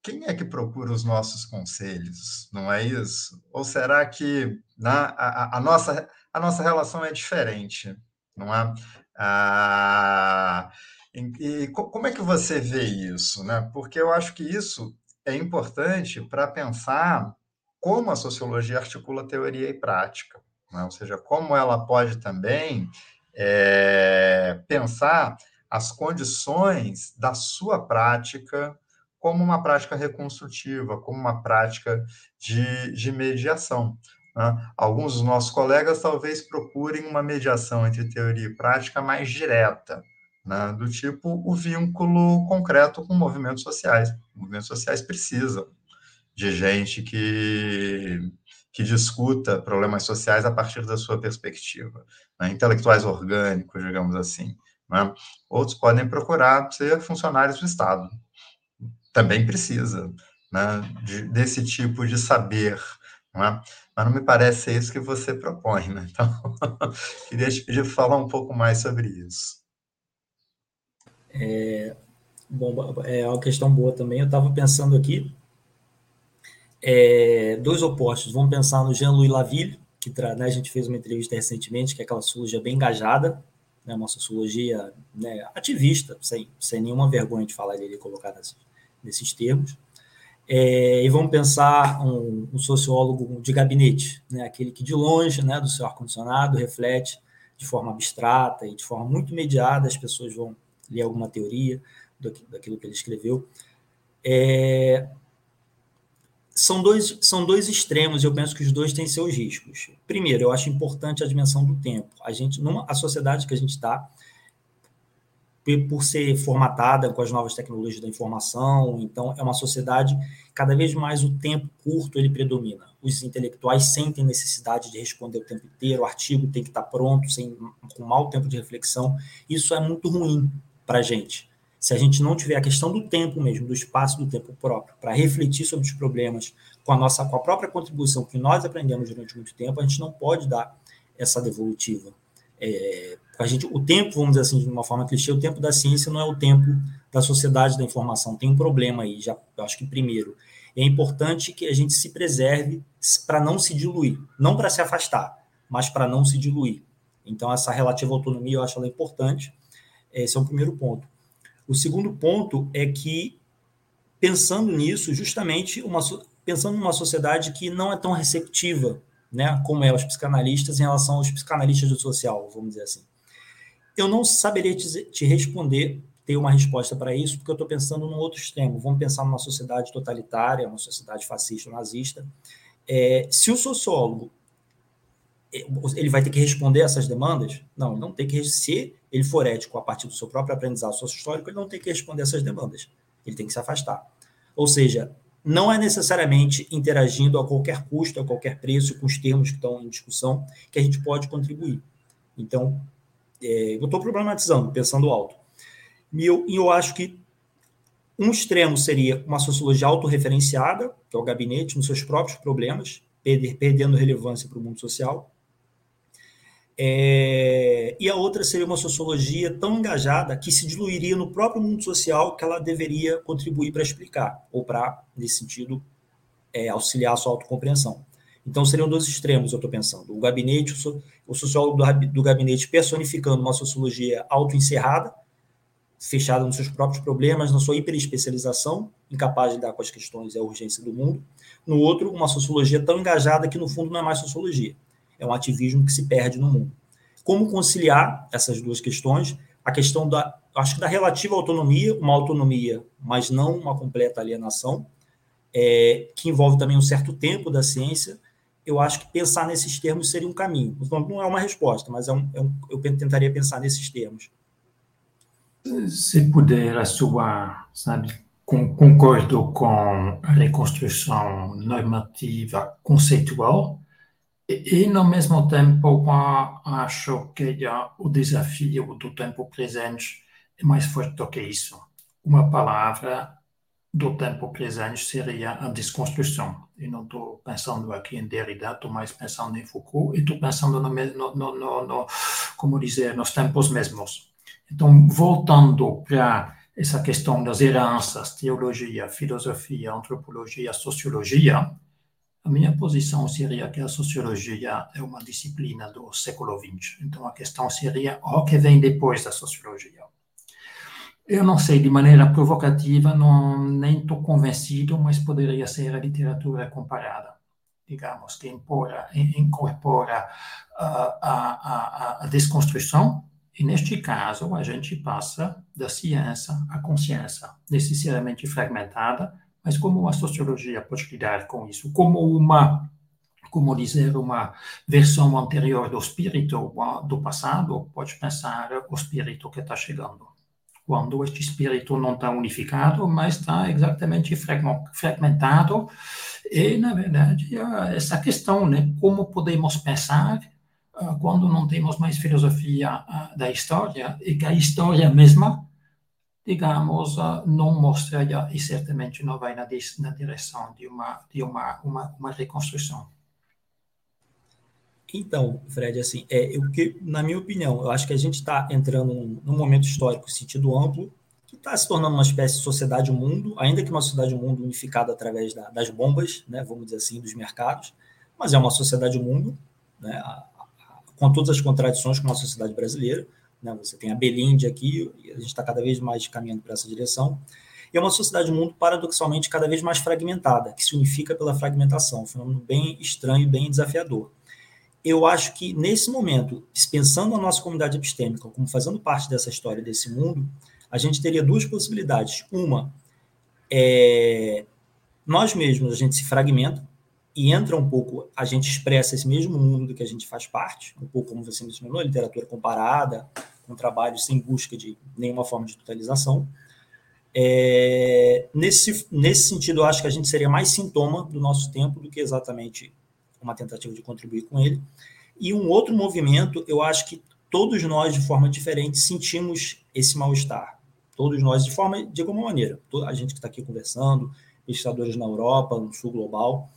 Quem é que procura os nossos conselhos, não é isso? Ou será que na, né, a, a, nossa, a nossa relação é diferente, não é? Ah, e, e como é que você vê isso, né? Porque eu acho que isso é importante para pensar como a sociologia articula teoria e prática, né? ou seja, como ela pode também é, pensar as condições da sua prática como uma prática reconstrutiva, como uma prática de, de mediação. Né? Alguns dos nossos colegas talvez procurem uma mediação entre teoria e prática mais direta, né? do tipo o vínculo concreto com movimentos sociais. Movimentos sociais precisam de gente que, que discuta problemas sociais a partir da sua perspectiva, né? intelectuais orgânicos, digamos assim. Né? Outros podem procurar ser funcionários do Estado. Também precisa né? de, desse tipo de saber. Né? Mas não me parece isso que você propõe. Né? Então, queria te pedir para falar um pouco mais sobre isso. É, bom, é uma questão boa também. Eu estava pensando aqui é, dois opostos. Vamos pensar no Jean-Louis Laville, que né, a gente fez uma entrevista recentemente, que é aquela sociologia bem engajada, né, uma sociologia né, ativista, sem, sem nenhuma vergonha de falar dele colocar nesses, nesses termos. É, e vamos pensar um, um, sociólogo de gabinete, né, aquele que de longe, né, do seu ar-condicionado, reflete de forma abstrata e de forma muito mediada, as pessoas vão ler alguma teoria daquilo que ele escreveu. É, são dois, são dois extremos, e eu penso que os dois têm seus riscos. Primeiro, eu acho importante a dimensão do tempo. A gente, numa a sociedade que a gente está, por ser formatada com as novas tecnologias da informação, então é uma sociedade cada vez mais o tempo curto ele predomina. Os intelectuais sentem necessidade de responder o tempo inteiro, o artigo tem que estar pronto, sem com mau tempo de reflexão. Isso é muito ruim para a gente. Se a gente não tiver a questão do tempo mesmo, do espaço do tempo próprio, para refletir sobre os problemas com a nossa com a própria contribuição que nós aprendemos durante muito tempo, a gente não pode dar essa devolutiva. É, a gente, o tempo, vamos dizer assim, de uma forma clichê, o tempo da ciência não é o tempo da sociedade da informação. Tem um problema aí, já acho que primeiro. É importante que a gente se preserve para não se diluir, não para se afastar, mas para não se diluir. Então, essa relativa autonomia eu acho ela importante. Esse é o primeiro ponto. O segundo ponto é que, pensando nisso, justamente, uma, pensando numa sociedade que não é tão receptiva né, como é os psicanalistas em relação aos psicanalistas do social, vamos dizer assim. Eu não saberia te, te responder, ter uma resposta para isso, porque eu estou pensando num outro extremo. Vamos pensar numa sociedade totalitária, uma sociedade fascista, nazista. É, se o sociólogo ele vai ter que responder essas demandas? Não, ele não tem que se ele for ético a partir do seu próprio aprendizado sociohistórico, ele não tem que responder essas demandas. Ele tem que se afastar. Ou seja, não é necessariamente interagindo a qualquer custo, a qualquer preço, com os termos que estão em discussão, que a gente pode contribuir. Então, é, eu estou problematizando, pensando alto. E eu, eu acho que um extremo seria uma sociologia autorreferenciada, que é o gabinete nos seus próprios problemas, perdendo relevância para o mundo social. É, e a outra seria uma sociologia tão engajada que se diluiria no próprio mundo social que ela deveria contribuir para explicar, ou para, nesse sentido, é, auxiliar a sua autocompreensão. Então, seriam dois extremos, eu estou pensando. O gabinete, o sociólogo do, gabinete personificando uma sociologia autoencerrada, fechada nos seus próprios problemas, na sua hiperespecialização, incapaz de lidar com as questões e a urgência do mundo. No outro, uma sociologia tão engajada que, no fundo, não é mais sociologia é um ativismo que se perde no mundo. Como conciliar essas duas questões? A questão da, acho que da relativa autonomia, uma autonomia, mas não uma completa alienação, é, que envolve também um certo tempo da ciência. Eu acho que pensar nesses termos seria um caminho. Não é uma resposta, mas é um, é um, eu tentaria pensar nesses termos. Se puder, a sua, sabe, concordo com a reconstrução normativa conceitual, e, no mesmo tempo, acho que o desafio do tempo presente é mais forte do que isso. Uma palavra do tempo presente seria a desconstrução. E não estou pensando aqui em Derrida, estou mais pensando em Foucault e estou pensando no, no, no, no, como dizer, nos tempos mesmos. Então, voltando para essa questão das heranças, teologia, filosofia, antropologia, sociologia, a minha posição seria que a sociologia é uma disciplina do século XX. Então, a questão seria o que vem depois da sociologia. Eu não sei, de maneira provocativa, não, nem estou convencido, mas poderia ser a literatura comparada, digamos, que impora, incorpora uh, a, a, a desconstrução, e neste caso a gente passa da ciência à consciência, necessariamente fragmentada, mas como a sociologia pode lidar com isso? Como uma, como dizer, uma versão anterior do espírito do passado pode pensar o espírito que está chegando. Quando este espírito não está unificado, mas está exatamente fragmentado, e, na verdade, essa questão, né, como podemos pensar ah, quando não temos mais filosofia ah, da história, e que a história mesma digamos, não mostra e certamente não vai na, na direção de uma, de uma, uma, uma reconstrução. Então, Fred, assim, é, eu, que, na minha opinião, eu acho que a gente está entrando num, num, momento histórico, sentido amplo, que está se tornando uma espécie de sociedade-mundo, ainda que uma sociedade-mundo unificada através da, das bombas, né, vamos dizer assim, dos mercados, mas é uma sociedade-mundo, né, com todas as contradições com uma sociedade brasileira, né? Você tem a Belinde aqui, e a gente está cada vez mais caminhando para essa direção. E é uma sociedade mundo, paradoxalmente, cada vez mais fragmentada, que se unifica pela fragmentação, um fenômeno bem estranho e bem desafiador. eu acho que nesse momento, pensando a nossa comunidade epistêmica como fazendo parte dessa história, desse mundo, a gente teria duas possibilidades. Uma é nós mesmos, a gente se fragmenta e entra um pouco, a gente expressa esse mesmo mundo do que a gente faz parte, um pouco como você mencionou, literatura comparada, com trabalhos sem busca de nenhuma forma de totalização. É, nesse, nesse sentido, eu acho que a gente seria mais sintoma do nosso tempo do que exatamente uma tentativa de contribuir com ele. E um outro movimento, eu acho que todos nós, de forma diferente, sentimos esse mal-estar. Todos nós, de forma, de alguma maneira. A gente que está aqui conversando, pesquisadores na Europa, no sul global,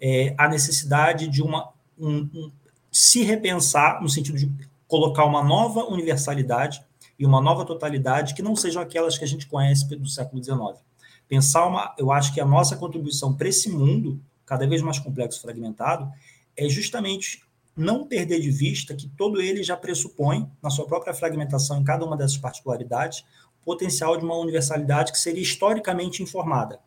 é, a necessidade de uma, um, um, se repensar no sentido de colocar uma nova universalidade e uma nova totalidade que não sejam aquelas que a gente conhece do século XIX. Pensar uma, eu acho que a nossa contribuição para esse mundo cada vez mais complexo fragmentado, é justamente não perder de vista que todo ele já pressupõe, na sua própria fragmentação, em cada uma dessas particularidades, o potencial de uma universalidade que seria historicamente informada.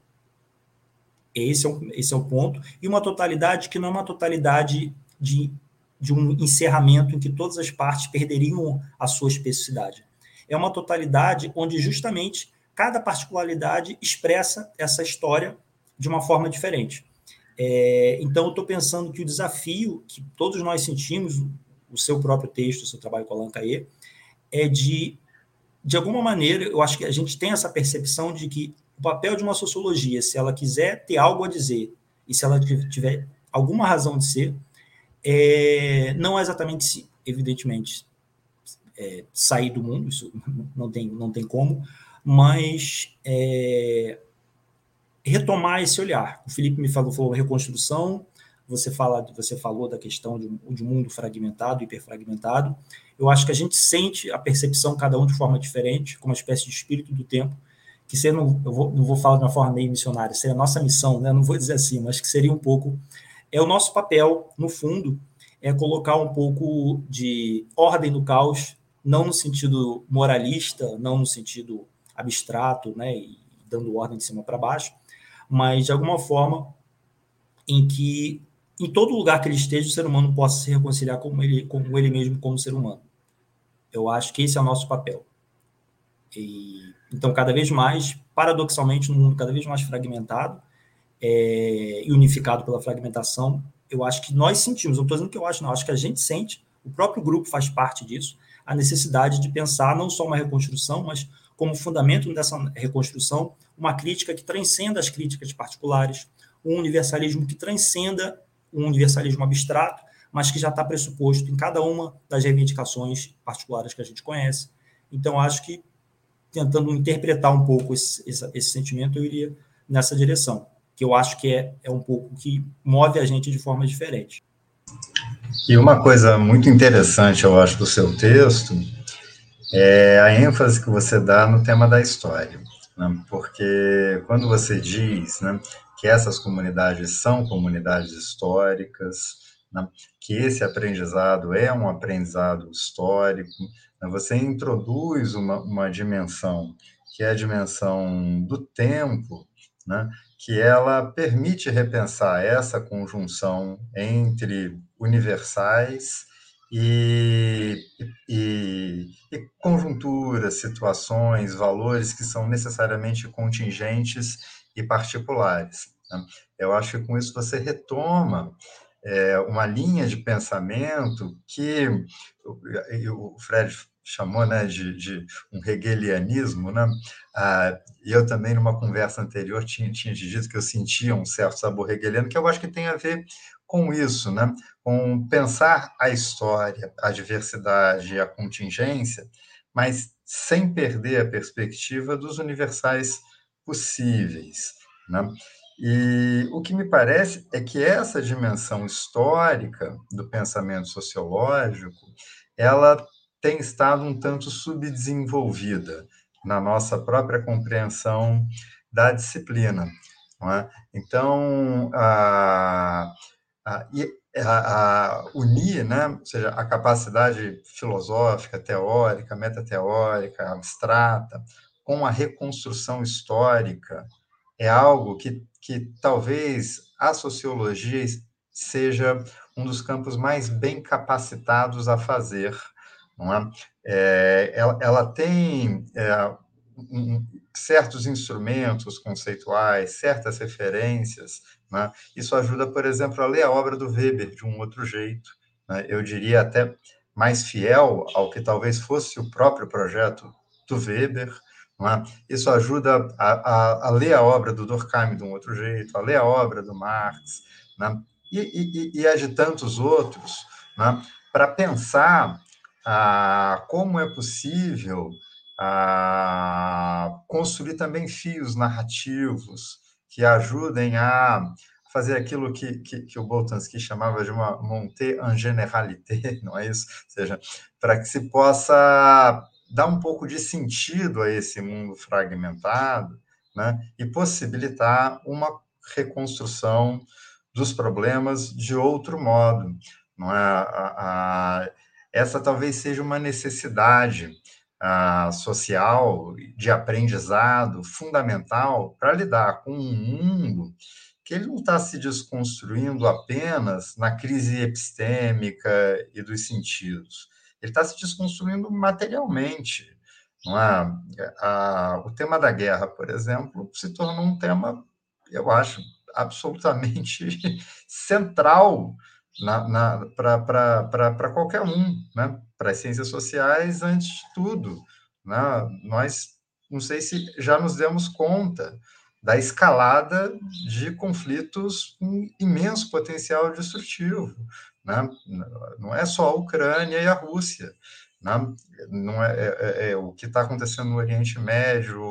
Esse é, o, esse é o ponto. E uma totalidade que não é uma totalidade de, de um encerramento em que todas as partes perderiam a sua especificidade. É uma totalidade onde justamente cada particularidade expressa essa história de uma forma diferente. É, então, eu estou pensando que o desafio que todos nós sentimos, o seu próprio texto, o seu trabalho com a Lancaê, é de, de alguma maneira, eu acho que a gente tem essa percepção de que o papel de uma sociologia, se ela quiser ter algo a dizer e se ela tiver alguma razão de ser, é, não é exatamente, evidentemente, é, sair do mundo, isso não tem, não tem como, mas é, retomar esse olhar. O Felipe me falou, falou reconstrução, você, fala, você falou da questão de, de um mundo fragmentado, hiperfragmentado. Eu acho que a gente sente a percepção, cada um de forma diferente, como uma espécie de espírito do tempo, que seria, não, eu vou, não vou falar de uma forma meio missionária, seria a nossa missão, né? não vou dizer assim, mas que seria um pouco. É o nosso papel, no fundo, é colocar um pouco de ordem no caos, não no sentido moralista, não no sentido abstrato, né, e dando ordem de cima para baixo, mas de alguma forma em que em todo lugar que ele esteja o ser humano possa se reconciliar com ele, com ele mesmo como ser humano. Eu acho que esse é o nosso papel. E, então, cada vez mais, paradoxalmente, no mundo cada vez mais fragmentado é, e unificado pela fragmentação, eu acho que nós sentimos, não estou dizendo que eu acho, não, acho que a gente sente, o próprio grupo faz parte disso, a necessidade de pensar não só uma reconstrução, mas como fundamento dessa reconstrução, uma crítica que transcenda as críticas particulares, um universalismo que transcenda um universalismo abstrato, mas que já está pressuposto em cada uma das reivindicações particulares que a gente conhece. Então, acho que, tentando interpretar um pouco esse, esse, esse sentimento, eu iria nessa direção, que eu acho que é, é um pouco que move a gente de forma diferente. E uma coisa muito interessante, eu acho, do seu texto, é a ênfase que você dá no tema da história. Né? Porque quando você diz né, que essas comunidades são comunidades históricas, né, que esse aprendizado é um aprendizado histórico, você introduz uma, uma dimensão que é a dimensão do tempo, né, que ela permite repensar essa conjunção entre universais e, e, e conjunturas, situações, valores que são necessariamente contingentes e particulares. Né? Eu acho que com isso você retoma é, uma linha de pensamento que o Fred chamou né, de, de um hegelianismo, né? Ah, eu também, numa conversa anterior, tinha, tinha dito que eu sentia um certo sabor hegeliano, que eu acho que tem a ver com isso, né? com pensar a história, a diversidade e a contingência, mas sem perder a perspectiva dos universais possíveis. Né? E o que me parece é que essa dimensão histórica do pensamento sociológico, ela tem estado um tanto subdesenvolvida na nossa própria compreensão da disciplina. É? Então, a, a, a, a unir, né, ou seja, a capacidade filosófica, teórica, metateórica, abstrata, com a reconstrução histórica, é algo que, que talvez a sociologia seja um dos campos mais bem capacitados a fazer. É? É, ela, ela, tem é, um, certos instrumentos conceituais, certas referências. Né? Isso ajuda, por exemplo, a ler a obra do Weber de um outro jeito. Né? Eu diria até mais fiel ao que talvez fosse o próprio projeto do Weber. É? Isso ajuda a, a, a, ler a obra do Durkheim de um outro jeito, a ler a obra do Marx, né? e, e, e, a de tantos outros, né? para pensar ah, como é possível ah, construir também fios narrativos que ajudem a fazer aquilo que, que, que o Boltanski chamava de uma montée en généralité, não é isso? Ou seja, para que se possa dar um pouco de sentido a esse mundo fragmentado né, e possibilitar uma reconstrução dos problemas de outro modo. Não é? A, a, essa talvez seja uma necessidade a, social de aprendizado fundamental para lidar com um mundo que ele não está se desconstruindo apenas na crise epistêmica e dos sentidos. Ele está se desconstruindo materialmente. É? A, o tema da guerra, por exemplo, se tornou um tema, eu acho, absolutamente central para qualquer um, né? para as ciências sociais, antes de tudo. Né? Nós, não sei se já nos demos conta da escalada de conflitos com imenso potencial destrutivo. Né? Não é só a Ucrânia e a Rússia. Né? Não é, é, é, é o que está acontecendo no Oriente Médio,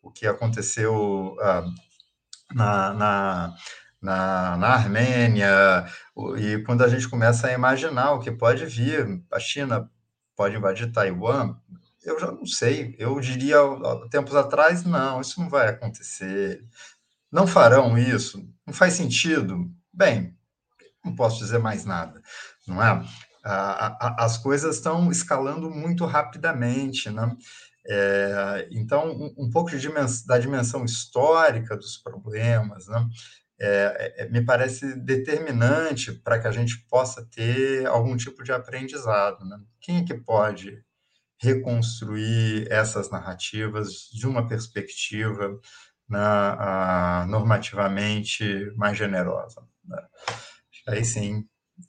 o que aconteceu ah, na, na, na, na Armênia, e quando a gente começa a imaginar o que pode vir, a China pode invadir Taiwan, eu já não sei. Eu diria, tempos atrás, não, isso não vai acontecer. Não farão isso. Não faz sentido. Bem, não posso dizer mais nada, não é? As coisas estão escalando muito rapidamente, né? É, então, um, um pouco da dimensão histórica dos problemas, né? É, é, me parece determinante para que a gente possa ter algum tipo de aprendizado. Né? Quem é que pode reconstruir essas narrativas de uma perspectiva né, normativamente mais generosa? Né? Aí sim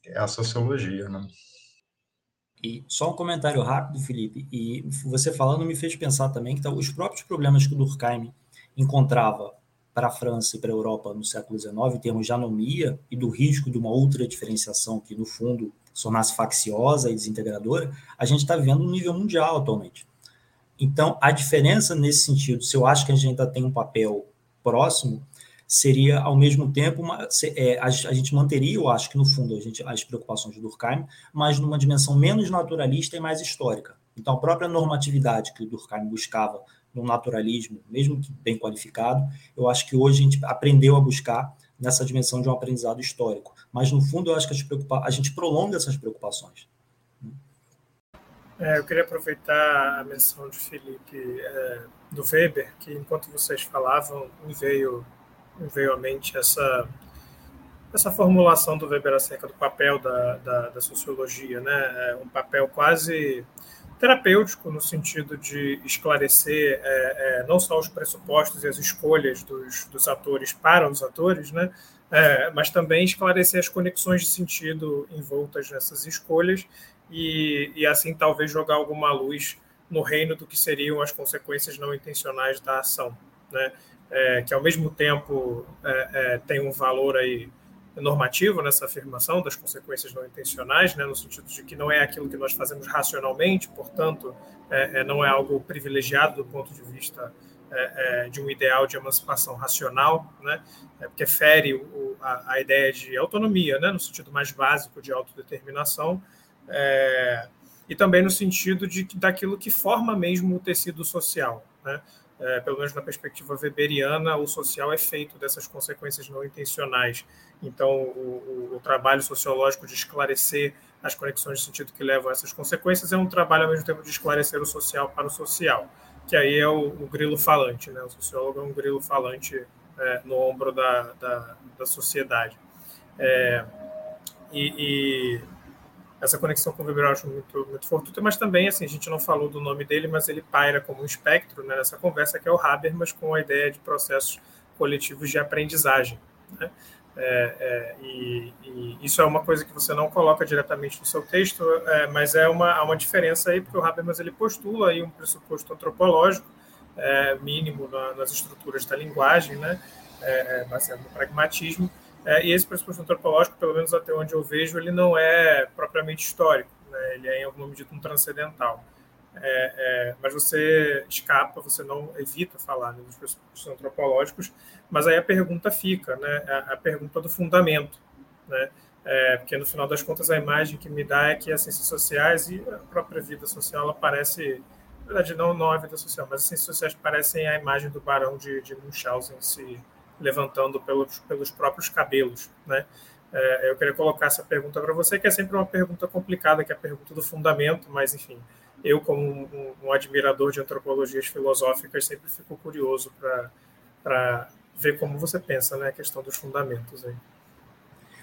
é a sociologia, né? E só um comentário rápido, Felipe, e você falando me fez pensar também que tá, os próprios problemas que o Durkheim encontrava para a França e para a Europa no século XIX, em termos de anomia e do risco de uma outra diferenciação que, no fundo, tornasse facciosa e desintegradora, a gente está vendo no nível mundial atualmente. Então, a diferença nesse sentido, se eu acho que a gente ainda tem um papel próximo, seria, ao mesmo tempo, uma, é, a, gente manteria, eu acho que no fundo, a gente, as preocupações de Durkheim, mas numa dimensão menos naturalista e mais histórica. Então, a própria normatividade que o Durkheim buscava no naturalismo, mesmo que bem qualificado, eu acho que hoje a gente aprendeu a buscar nessa dimensão de um aprendizado histórico. Mas, no fundo, eu acho que a gente, preocupa, a gente prolonga essas preocupações. É, eu queria aproveitar a menção de Felipe é, do Weber, que enquanto vocês falavam, me veio veio à mente essa essa formulação do Weber acerca do papel da, da, da sociologia, né? É um papel quase terapêutico no sentido de esclarecer é, é, não só os pressupostos e as escolhas dos, dos atores para os atores, né? É, mas também esclarecer as conexões de sentido envoltas nessas escolhas e, e assim talvez jogar alguma luz no reino do que seriam as consequências não intencionais da ação, né? É, que ao mesmo tempo é, é, tem um valor aí normativo nessa afirmação das consequências não intencionais, né, no sentido de que não é aquilo que nós fazemos racionalmente, portanto, é, é não é algo privilegiado do ponto de vista é, de um ideal de emancipação racional, né, porque fere o, a, a, ideia de autonomia, né, no sentido mais básico de autodeterminação, e também no sentido de daquilo que forma mesmo o tecido social, né, é, pelo menos na perspectiva weberiana, o social é feito dessas consequências não intencionais. Então, o, o, o, trabalho sociológico de esclarecer as conexões de sentido que levam a essas consequências é um trabalho, ao mesmo tempo, de esclarecer o social para o social, que aí é o, o grilo falante. Né? O sociólogo é um grilo falante é, no ombro da, da, da sociedade. É, e, e, essa conexão com o Weber eu acho muito, muito fortuita, mas também, assim, a gente não falou do nome dele, mas ele paira como um espectro né, nessa conversa, que é o Habermas com a ideia de processos coletivos de aprendizagem. Né? É, é, e, e, isso é uma coisa que você não coloca diretamente no seu texto, é, mas é uma, há uma diferença aí, porque o Habermas ele postula aí um pressuposto antropológico é, mínimo na, nas estruturas da linguagem, né, é, é, baseado no pragmatismo, e esse pressuposto antropológico, pelo menos até onde eu vejo, ele não é propriamente histórico, né, ele é em alguma medida um transcendental. É, é, mas você escapa, você não evita falar né, dos pressupostos antropológicos, mas aí a pergunta fica, né, a, a pergunta do fundamento, né, é, porque no final das contas a imagem que me dá é que as ciências sociais e a própria vida social ela parece, na verdade não, não a vida social, mas as ciências sociais parecem a imagem do barão de, de Munchausen se levantando pelos, pelos próprios cabelos, né, é, eu queria colocar essa pergunta para você, que é sempre uma pergunta complicada, que é a pergunta do fundamento, mas enfim, eu, como um, um admirador de antropologias filosóficas, sempre fico curioso para ver como você pensa né, a questão dos fundamentos. Aí.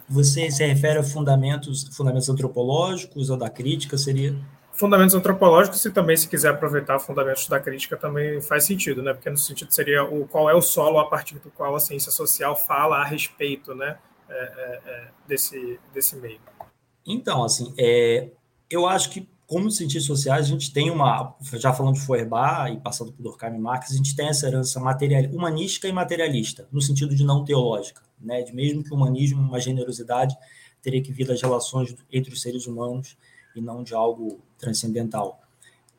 Você se refere a fundamentos, fundamentos antropológicos ou da crítica? Seria fundamentos antropológicos e também se quiser aproveitar fundamentos da crítica também faz sentido, né? Porque no sentido seria o qual é o solo a partir do qual a ciência social fala a respeito, né? É, é, é desse desse meio. Então, assim, é, eu acho que como cientistas sociais, a gente tem uma, já falando de Feuerbach e passando por Durkheim e Marx, a gente tem essa herança material, humanística e materialista, no sentido de não teológica, né? de mesmo que o humanismo, uma generosidade, teria que vir das relações entre os seres humanos e não de algo transcendental.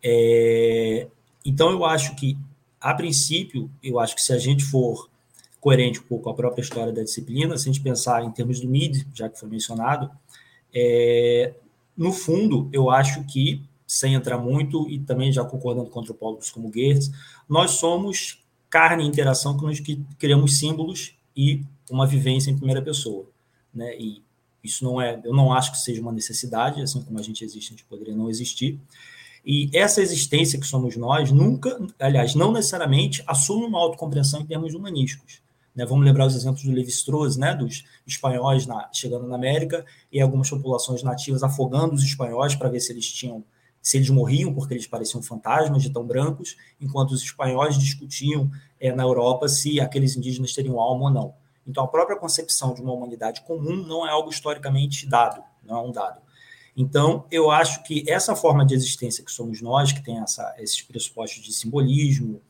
É, então, eu acho que, a princípio, eu acho que se a gente for coerente um pouco com a própria história da disciplina, se a gente pensar em termos do MID, já que foi mencionado, é, no fundo, eu acho que, sem entrar muito, e também já concordando com antropólogos como Goethe, nós somos carne e interação que nós criamos símbolos e uma vivência em primeira pessoa. Né? E isso não é, eu não acho que seja uma necessidade, assim como a gente existe, a gente poderia não existir. E essa existência que somos nós nunca, aliás, não necessariamente assume uma autocompreensão em termos humanísticos. Né? Vamos lembrar os exemplos do Levi-Strauss, né? dos espanhóis na, chegando na América e algumas populações nativas afogando os espanhóis para ver se eles tinham se eles morriam porque eles pareciam fantasmas de tão brancos, enquanto os espanhóis discutiam é, na Europa se aqueles indígenas teriam alma ou não. Então, a própria concepção de uma humanidade comum não é algo historicamente dado, não é um dado. Então, eu acho que essa forma de existência que somos nós, que tem essa, esses pressupostos de simbolismo,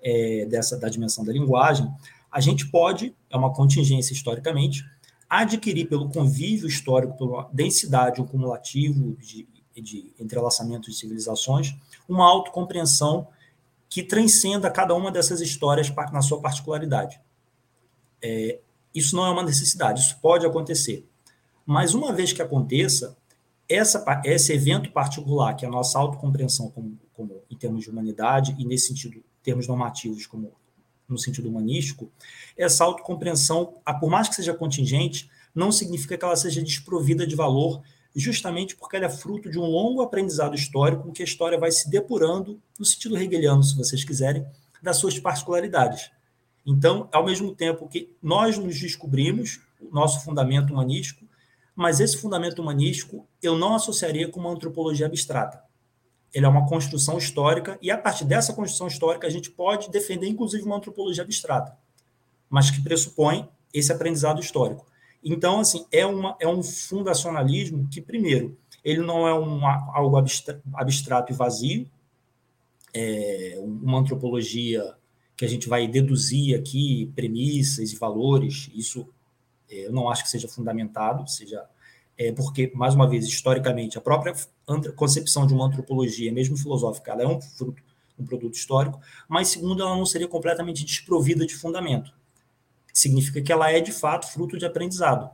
é, dessa da dimensão da linguagem, a gente pode, é uma contingência historicamente, adquirir pelo convívio histórico, pela densidade, o cumulativo de, de entrelaçamento de civilizações, uma autocompreensão que transcenda cada uma dessas histórias na sua particularidade. É, isso não é uma necessidade, isso pode acontecer. Mas uma vez que aconteça, essa, esse evento particular, que é a nossa autocompreensão como, como, em termos de humanidade, e nesse sentido, termos normativos, como no sentido humanístico, essa autocompreensão, por mais que seja contingente, não significa que ela seja desprovida de valor, justamente porque ela é fruto de um longo aprendizado histórico, em que a história vai se depurando, no sentido hegeliano, se vocês quiserem, das suas particularidades. Então, ao mesmo tempo que nós nos descobrimos o nosso fundamento humanístico, mas esse fundamento humanístico eu não associaria com uma antropologia abstrata ele é uma construção histórica, e a partir dessa construção histórica a gente pode defender, inclusive, uma antropologia abstrata, mas que pressupõe esse aprendizado histórico. Então, assim, é, uma, é um fundacionalismo que, primeiro, ele não é um, algo abstrato e vazio, é uma antropologia que a gente vai deduzir aqui premissas e valores, isso é, eu não acho que seja fundamentado, seja é, porque, mais uma vez, historicamente, a própria concepção de uma antropologia, mesmo filosófica, ela é um, fruto, um produto histórico, mas, segundo, ela não seria completamente desprovida de fundamento. Significa que ela é, de fato, fruto de aprendizado.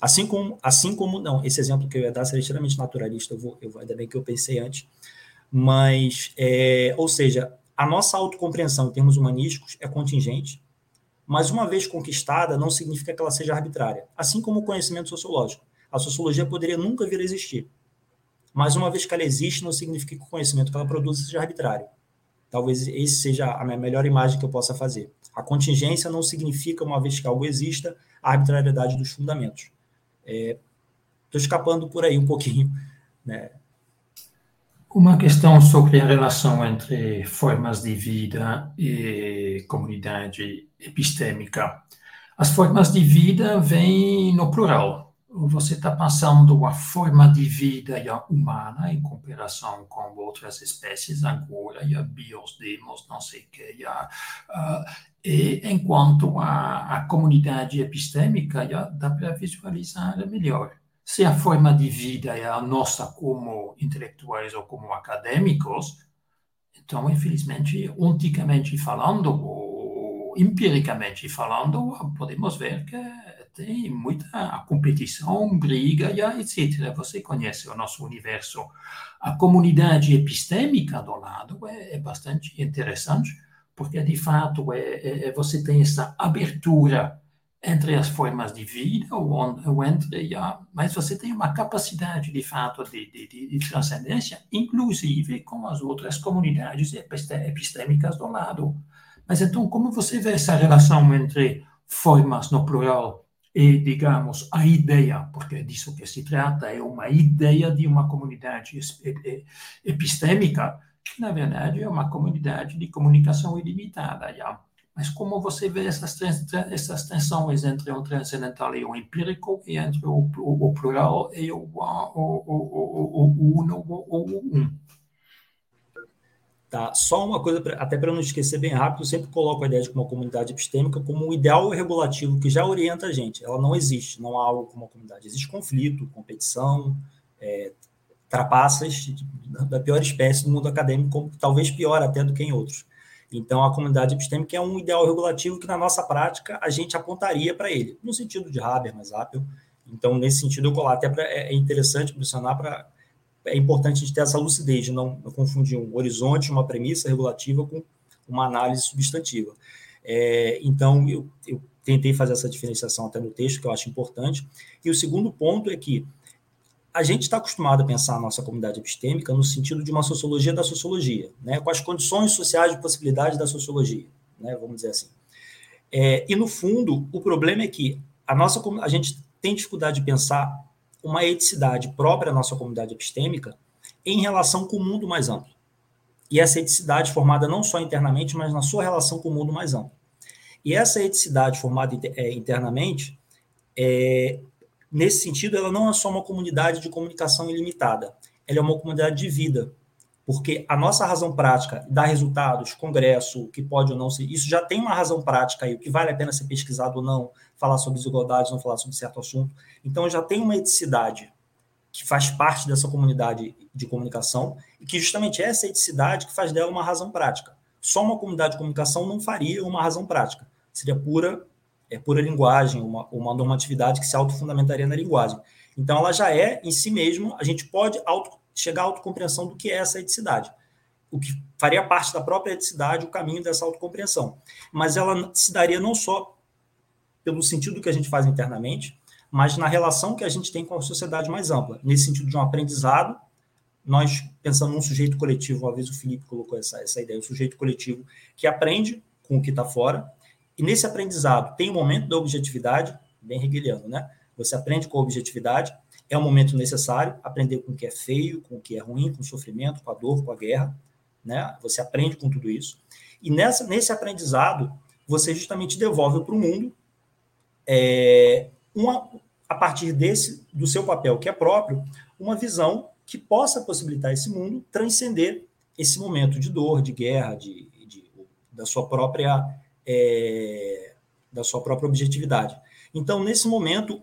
Assim como, assim como não, esse exemplo que eu ia dar seria extremamente naturalista, eu vou, eu, ainda bem que eu pensei antes, mas, é, ou seja, a nossa autocompreensão em termos humanísticos é contingente, mas uma vez conquistada, não significa que ela seja arbitrária, assim como o conhecimento sociológico a sociologia poderia nunca vir a existir. Mas uma vez que ela existe, não significa que o conhecimento que ela produz seja arbitrário. Talvez esse seja a melhor imagem que eu possa fazer. A contingência não significa, uma vez que algo exista, a arbitrariedade dos fundamentos. Estou é, escapando por aí um pouquinho, né? Uma questão sobre a relação entre formas de vida e comunidade epistêmica. As formas de vida vêm no plural. Você está passando a forma de vida humana em comparação com outras espécies, agora, e a bios, demos, não sei o que, uh, e enquanto a, a comunidade epistêmica já dá para visualizar melhor se a forma de vida é a nossa como intelectuais ou como acadêmicos, então, infelizmente, onticamente falando, ou empiricamente falando, podemos ver que tem muita competição, briga, etc. Você conhece o nosso universo. A comunidade epistêmica do lado é, é bastante interessante, porque, de fato, é, é, é você tem essa abertura entre as formas de vida ou, ou entre a, mas você tem uma capacidade de fato de, de, de, transcendência, inclusive com as outras comunidades epistêmicas do lado. Mas então, como você vê essa relação entre formas no plural e, digamos, a ideia, porque é disso que se trata, é uma ideia de uma comunidade epistêmica, que na verdade é uma comunidade de comunicação ilimitada, já mas como você vê essas, essas tensões entre o transcendental e o empírico, e entre o, o, o plural e o, uno ou o um? Tá, só uma coisa, pra, até para não esquecer bem rápido, eu sempre coloco a ideia de uma comunidade epistêmica como um ideal regulativo que já orienta a gente. Ela não existe, não há algo como uma comunidade. Existe conflito, competição, é, trapaças da pior espécie do mundo acadêmico, talvez pior até do que em outros. Então, a comunidade epistêmica é um ideal regulativo que, na nossa prática, a gente apontaria para ele, no sentido de Habermas, Apple. Então, nesse sentido, eu colar até pra, é, é interessante mencionar para. É importante a gente ter essa lucidez de não, não confundir um horizonte, uma premissa regulativa com uma análise substantiva. É, então, eu, eu tentei fazer essa diferenciação até no texto, que eu acho importante. E o segundo ponto é que a gente está acostumado a pensar a nossa comunidade epistêmica no sentido de uma sociologia da sociologia, né, com as condições sociais de possibilidade da sociologia, né, vamos dizer assim. É, e, no fundo, o problema é que a, nossa, a gente tem dificuldade de pensar uma eticidade própria à nossa comunidade epistêmica em relação com o mundo mais amplo. E essa eticidade formada não só internamente, mas na sua relação com o mundo mais amplo. E essa eticidade formada é, internamente é, Nesse sentido, ela não é só uma comunidade de comunicação ilimitada, ela é uma comunidade de vida, porque a nossa razão prática dá resultados, congresso, que pode ou não ser, isso já tem uma razão prática aí, o que vale a pena ser pesquisado ou não, falar sobre desigualdades, não falar sobre certo assunto. Então, já tem uma eticidade que faz parte dessa comunidade de comunicação e que justamente é essa eticidade que faz dela uma razão prática. Só uma comunidade de comunicação não faria uma razão prática. Seria pura é pura linguagem, uma, uma normatividade que se autofundamentaria na linguagem. Então, ela já é, em si mesmo, a gente pode auto, chegar à autocompreensão do que é essa eticidade. O que faria parte da própria eticidade, o caminho dessa autocompreensão. Mas ela se daria não só pelo sentido que a gente faz internamente, mas na relação que a gente tem com a sociedade mais ampla. Nesse sentido de um aprendizado, nós pensando num sujeito coletivo, uma vez o Felipe colocou essa, essa ideia, o sujeito coletivo que aprende com o que está fora, e nesse aprendizado tem o momento da objetividade, bem hegeliano, né? Você aprende com a objetividade, é um momento necessário, aprender com o que é feio, com o que é ruim, com o sofrimento, com a dor, com a guerra, né? Você aprende com tudo isso. E nessa, nesse aprendizado, você justamente devolve para o mundo é, uma, a partir desse, do seu papel que é próprio, uma visão que possa possibilitar esse mundo transcender esse momento de dor, de guerra, de, de da sua própria é, da sua própria objetividade. Então, nesse momento,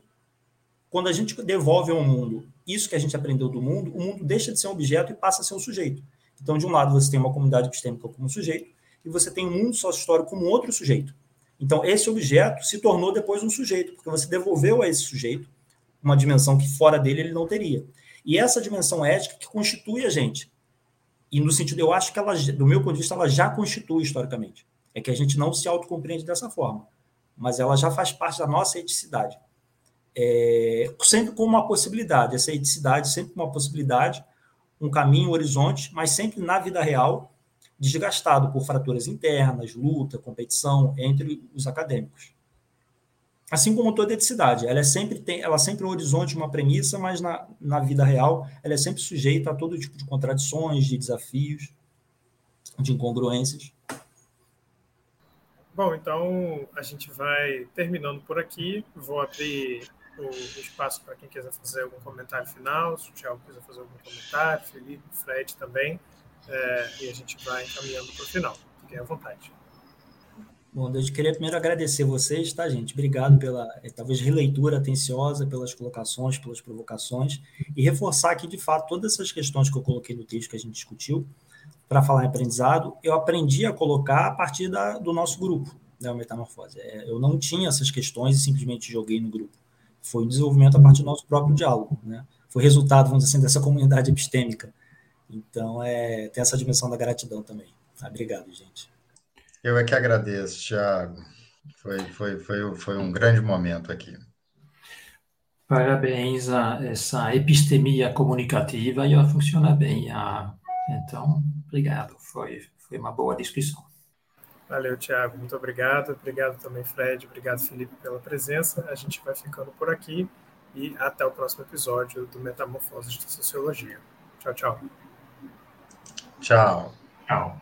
quando a gente devolve ao mundo isso que a gente aprendeu do mundo, o mundo deixa de ser um objeto e passa a ser um sujeito. Então, de um lado, você tem uma comunidade epistêmica como sujeito, e você tem um mundo sócio-histórico como outro sujeito. Então, esse objeto se tornou depois um sujeito, porque você devolveu a esse sujeito uma dimensão que fora dele ele não teria. E essa dimensão ética que constitui a gente. E no sentido, eu acho que ela, do meu ponto de vista, ela já constitui historicamente. É que a gente não se autocompreende dessa forma, mas ela já faz parte da nossa eticidade. É, sempre com uma possibilidade, essa eticidade sempre uma possibilidade, um caminho, um horizonte, mas sempre na vida real, desgastado por fraturas internas, luta, competição entre os acadêmicos. assim como toda eticidade, ela é sempre tem, ela sempre é um horizonte, uma premissa, mas na, na vida real ela é sempre sujeita a todo tipo de contradições, de desafios, de incongruências. Bom, então a gente vai terminando por aqui. Vou abrir o espaço para quem quiser fazer algum comentário final, se o Thiago quiser fazer algum comentário, Felipe, Fred também, é, e a gente vai encaminhando para o final. Fiquem à vontade. Bom, eu queria primeiro agradecer vocês, tá, gente? Obrigado pela, eh, talvez, releitura atenciosa, pelas colocações, pelas provocações, e reforçar aqui, de fato, todas essas questões que eu coloquei no texto que a gente discutiu, para falar em aprendizado, eu aprendi a colocar a partir da, do nosso grupo, da né, Metamorfose. É, eu não tinha essas questões e simplesmente joguei no grupo. Foi um desenvolvimento a partir do nosso próprio diálogo, né? Foi resultado, vamos dizer assim, dessa comunidade epistêmica. Então, é, tem essa dimensão da gratidão também. Obrigado, gente. Eu é que agradeço, Tiago. Foi, foi, foi, foi um grande momento aqui. Parabéns a essa epistemia comunicativa e ela funciona bem. Ah, então, obrigado. Foi, foi uma boa discussão. Valeu, Tiago. Muito obrigado. Obrigado também, Fred. Obrigado, Felipe, pela presença. A gente vai ficando por aqui e até o próximo episódio do Metamorfoses da Sociologia. Tchau, tchau. Tchau. Tchau.